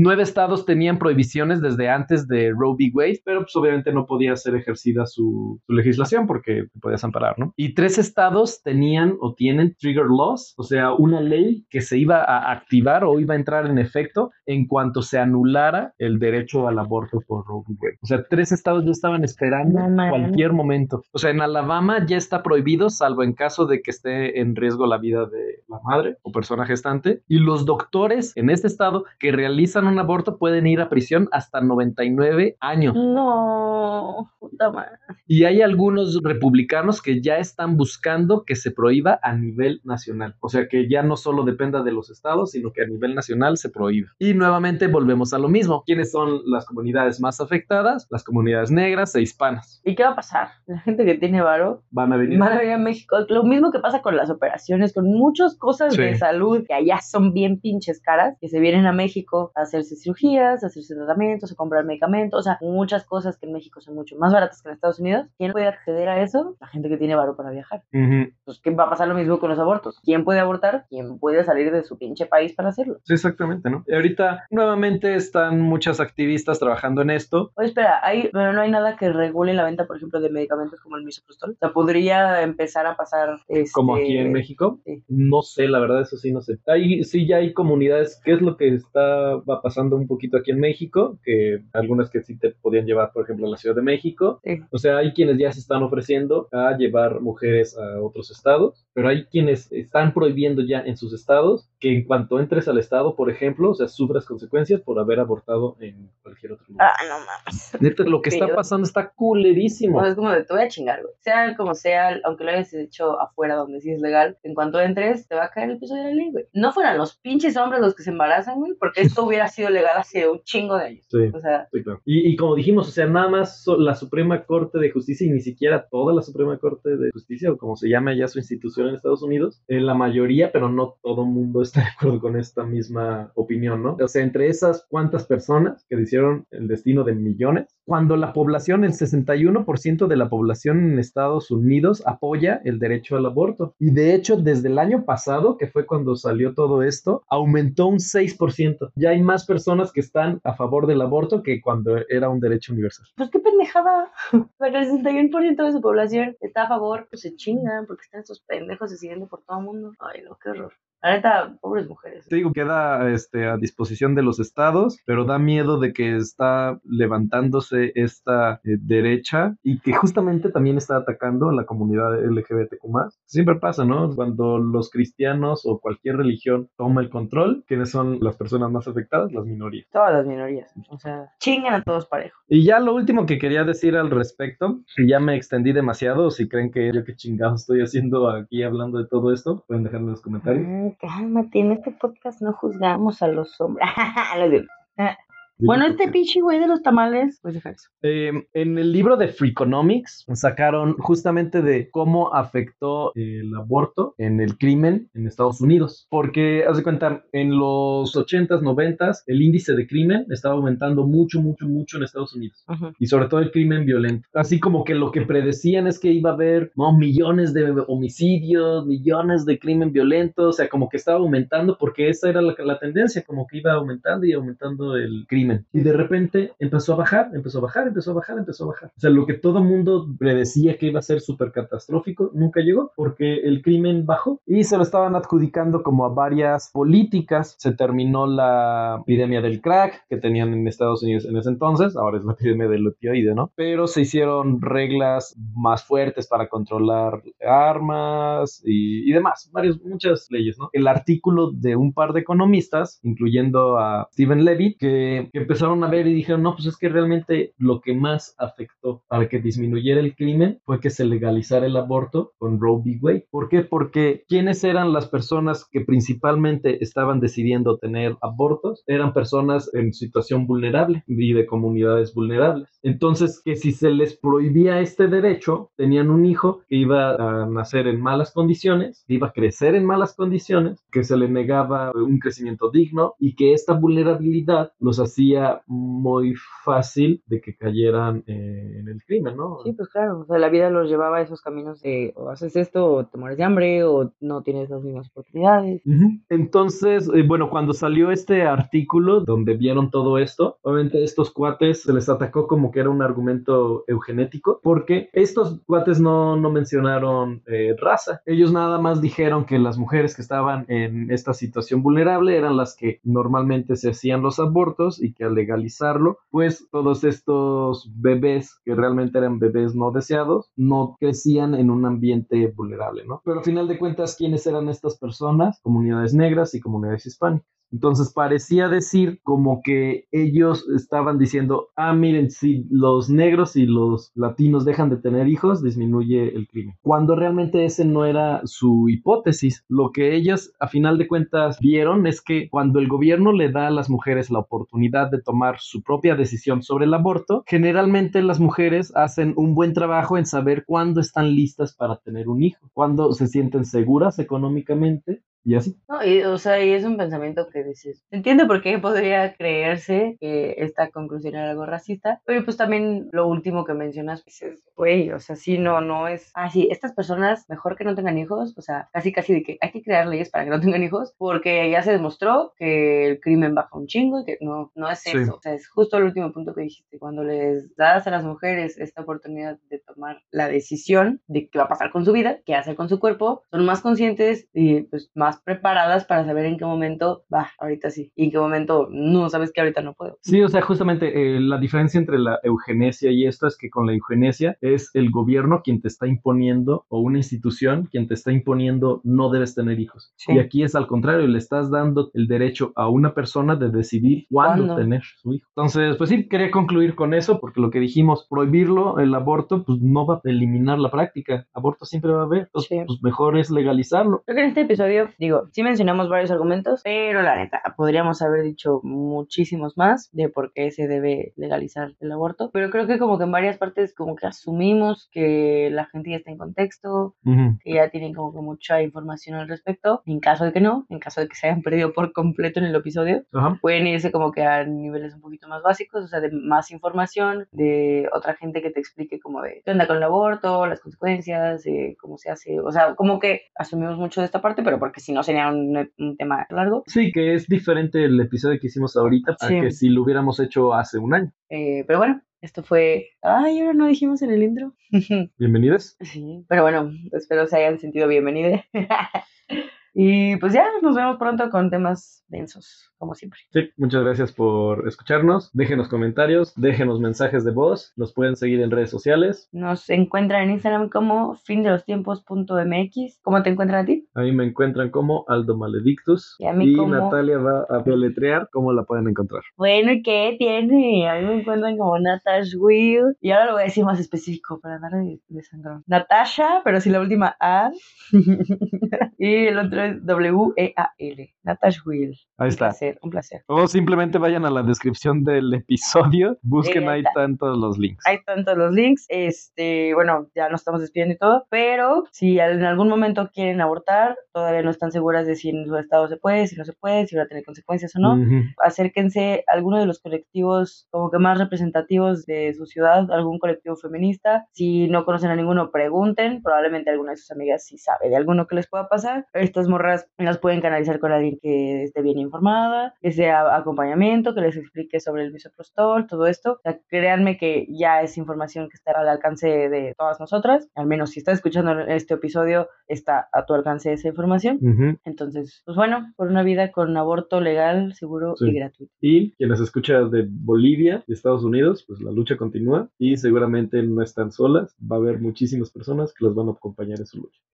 Nueve estados tenían prohibiciones desde antes de Roe v. Wade, pero pues obviamente no podía ser ejercida su, su legislación porque te podías amparar, ¿no? Y tres estados tenían o tienen trigger laws, o sea, una ley que se iba a activar o iba a entrar en efecto en cuanto se anulara el derecho al aborto por Roe v. Wade. O sea, tres estados ya estaban esperando No cualquier momento. O sea, en Alabama ya está prohibido, salvo en caso de que esté en riesgo la vida de la madre o persona gestante. Y los doctores en este estado que realizan un aborto pueden ir a prisión hasta 99 años. No, puta madre. Y hay algunos republicanos que ya están buscando que se prohíba a nivel nacional. O sea, que ya no solo dependa de los estados, sino que a nivel nacional se prohíba. Y nuevamente volvemos a lo mismo. ¿Quiénes son las comunidades más afectadas? Las comunidades negras e hispanas. ¿Y qué va a pasar? La gente que tiene varo Van a venir. van a venir a México. Lo mismo que pasa con las operaciones, con muchas cosas Sí. de salud que allá son bien pinches caras, que se vienen a México a hacerse cirugías, a hacerse tratamientos, a comprar medicamentos, o sea, muchas cosas que en México son mucho más baratas que en Estados Unidos. ¿Quién puede acceder a eso? La gente que tiene varo para viajar. Ujú. Pues, ¿qué va a pasar lo mismo con los abortos? ¿Quién puede abortar? ¿Quién puede salir de su pinche país para hacerlo? Sí, exactamente, ¿no? Y ahorita nuevamente están muchas activistas trabajando en esto. Oye, espera, hay, pero no hay nada que regule la venta, por ejemplo, de medicamentos como el misoprostol. O sea, podría empezar a pasar. Este, Como aquí en México, sí. no sé, la verdad, eso sí, no sé. Ahí sí ya hay comunidades, ¿qué es lo que está va pasando un poquito aquí en México? Que algunas que sí te podían llevar, por ejemplo, a la Ciudad de México. Sí. O sea, hay quienes ya se están ofreciendo a llevar mujeres a otros estados, pero hay quienes están prohibiendo ya en sus estados que en cuanto entres al estado, por ejemplo, o sea, sufras consecuencias por haber abortado en cualquier otro lugar. Ah, no mames. Neta, lo que está pasando está culerísimo. Es como de te voy a chingar, güey. Sea como sea, aunque lo hayas hecho afuera donde sí es legal, en cuanto entres, te va a caer el piso de la ley, güey. No fueran los pinches hombres los que se embarazan, güey, porque esto hubiera sido legal hace un chingo de años. Sí. O sea, Sí, claro. Y, y como dijimos, o sea, nada más la Suprema Corte de Justicia y ni siquiera toda la Suprema Corte de Justicia, o como se llama ya su institución en Estados Unidos, en la mayoría, pero no todo mundo está de acuerdo con esta misma opinión, ¿no? O sea, entre esas cuantas personas que cambiaron el destino de millones. Cuando la población, el 61% de la población en Estados Unidos apoya el derecho al aborto. Y de hecho, desde el año pasado, que fue cuando salió todo esto, aumentó un 6%. Ya hay más personas que están a favor del aborto que cuando era un derecho universal. Pues qué pendejada. Pero el 61% de su población está a favor, pues se chingan porque están estos pendejos decidiendo por todo el mundo. Ay, no, qué horror. La neta, pobres mujeres. Te digo, queda este, a disposición de los estados, pero da miedo de que está levantándose esta eh, derecha y que justamente también está atacando a la comunidad LGBTQ. Siempre pasa, ¿no? Cuando los cristianos o cualquier religión toma el control, ¿quiénes son las personas más afectadas? Las minorías. Todas las minorías. O sea, chingan a todos parejos. Y ya lo último que quería decir al respecto, si ya me extendí demasiado, si creen que yo qué chingados estoy haciendo aquí hablando de todo esto, pueden dejarme en los comentarios. Mm, cálmate, en este podcast no juzgamos a los hombres. Bueno, este pinche güey de los tamales, pues deja eso. Eh, en el libro de Freakonomics sacaron justamente de cómo afectó el aborto en el crimen en Estados Unidos. Porque, haz de cuenta, en los 80s, 90s, el índice de crimen estaba aumentando mucho, mucho, mucho en Estados Unidos. Y sobre todo el crimen violento. Así como que lo que predecían es que iba a haber ¿no? millones de homicidios, millones de crimen violento. O sea, como que estaba aumentando porque esa era la, la tendencia, como que iba aumentando y aumentando el crimen y de repente empezó a bajar, empezó a bajar, empezó a bajar, empezó a bajar. O sea, lo que todo mundo predecía que iba a ser súper catastrófico nunca llegó porque el crimen bajó y se lo estaban adjudicando como a varias políticas. Se terminó la epidemia del crack que tenían en Estados Unidos en ese entonces, ahora es la epidemia del opioide, ¿no? Pero se hicieron reglas más fuertes para controlar armas y, y demás, varias, muchas leyes, ¿no? El artículo de un par de economistas, incluyendo a Stephen Levy, que empezaron a ver y dijeron, no, pues es que realmente lo que más afectó para que disminuyera el crimen fue que se legalizara el aborto con Roe v. Wade. ¿Por qué? Porque ¿quiénes eran las personas que principalmente estaban decidiendo tener abortos? Eran personas en situación vulnerable y de comunidades vulnerables. Entonces, que si se les prohibía este derecho, tenían un hijo que iba a nacer en malas condiciones, que iba a crecer en malas condiciones, que se le negaba un crecimiento digno y que esta vulnerabilidad los hacía muy fácil de que cayeran eh, en el crimen, ¿no? Sí, pues claro, o sea, la vida los llevaba a esos caminos de o haces esto o te mueres de hambre o no tienes las mismas oportunidades. Entonces, eh, bueno, cuando salió este artículo donde vieron todo esto, obviamente estos cuates se les atacó como que era un argumento eugenético, porque estos cuates no, no mencionaron eh, raza, ellos nada más dijeron que las mujeres que estaban en esta situación vulnerable eran las que normalmente se hacían los abortos y que al legalizarlo, pues todos estos bebés que realmente eran bebés no deseados, no crecían en un ambiente vulnerable, ¿no? Pero al final de cuentas, ¿quiénes eran estas personas? Comunidades negras y comunidades hispánicas. Entonces parecía decir como que ellos estaban diciendo, ah, miren, si los negros y los latinos dejan de tener hijos, disminuye el crimen. Cuando realmente ese no era su hipótesis. Lo que ellos a final de cuentas vieron es que cuando el gobierno le da a las mujeres la oportunidad de tomar su propia decisión sobre el aborto, generalmente las mujeres hacen un buen trabajo en saber cuándo están listas para tener un hijo, cuándo se sienten seguras económicamente y así. No, y, o sea, y es un pensamiento que dices, entiendo por qué podría creerse que esta conclusión era algo racista, pero pues también lo último que mencionas, pues es, güey, o sea, sí, no, no es, ah, sí, estas personas mejor que no tengan hijos, o sea, casi casi de que hay que crear leyes para que no tengan hijos, porque ya se demostró que el crimen baja un chingo y que no, no es eso, o sea, es justo el último punto que dijiste, cuando les das a las mujeres esta oportunidad de tomar la decisión de qué va a pasar con su vida, qué hacer con su cuerpo, son más conscientes y pues más preparadas para saber en qué momento va, ahorita sí, y en qué momento no, sabes que ahorita no puedo. Sí, o sea, justamente eh, la diferencia entre la eugenesia y esto es que con la eugenesia es el gobierno quien te está imponiendo o una institución quien te está imponiendo no debes tener hijos. Y aquí es al contrario, le estás dando el derecho a una persona de decidir cuándo, tener su hijo. Entonces, pues sí, quería concluir con eso porque lo que dijimos, prohibirlo, el aborto, pues no va a eliminar la práctica. Aborto siempre va a haber. Entonces, pues mejor es legalizarlo. Creo que en este episodio Digo, sí mencionamos varios argumentos, pero la neta, podríamos haber dicho muchísimos más de por qué se debe legalizar el aborto, pero creo que como que en varias partes como que asumimos que la gente ya está en contexto, Ujú. que ya tienen como que mucha información al respecto. En caso de que no, en caso de que se hayan perdido por completo en el episodio, Ajá. pueden irse como que a niveles un poquito más básicos, o sea, de más información, de otra gente que te explique como de qué onda con el aborto, las consecuencias, eh, cómo se hace, o sea, como que asumimos mucho de esta parte, pero porque si no sería un, un tema largo. Sí, que es diferente el episodio que hicimos ahorita a Sí. que si lo hubiéramos hecho hace un año. Eh, pero bueno, esto fue... Ay, ahora no dijimos en el intro. Bienvenidos. sí, pero bueno, espero se hayan sentido bienvenidos. y pues ya, nos vemos pronto con temas densos, como siempre. Sí, muchas gracias por escucharnos. Déjenos comentarios, déjenos mensajes de voz. Nos pueden seguir en redes sociales. Nos encuentran en Instagram como findelostiempos.mx. ¿Cómo te encuentran a ti? A mí me encuentran como Aldo Maledictus. Y a mí como- Natalia va a deletrear cómo la pueden encontrar. Bueno, ¿y ¿qué tiene? A mí me encuentran como Natash Will. Y ahora lo voy a decir más específico para andar de, de sangrón. Natasha, pero sin la última A. y el otro es W-E-A-L. Natash Will. Ahí Un está. placer, un placer. O simplemente vayan a la descripción del episodio, busquen Sí, ahí tantos los links. Están todos los links. Este, bueno, ya nos estamos despidiendo y todo. Pero si en algún momento quieren abortar, todavía no están seguras de si en su estado se puede, si no se puede, si va a tener consecuencias o no. Ujú. acérquense a alguno de los colectivos como que más representativos de su ciudad, algún colectivo feminista. Si no conocen a ninguno, pregunten. Probablemente alguna de sus amigas sí sabe de alguno que les pueda pasar. Estas morras las pueden canalizar con alguien que esté bien informada, que sea acompañamiento, que les explique sobre el misoprostol, todo esto. O sea, créanme que ya es información que estará al alcance de todas nosotras. Al menos si estás escuchando este episodio, está a tu alcance esa información. Ujú. Entonces, pues bueno, por una vida con aborto legal, seguro Sí. y gratuito. Y quienes escuchan de Bolivia y Estados Unidos, pues la lucha continúa y seguramente no están solas. Va a haber muchísimas personas que las van a acompañar en su lucha.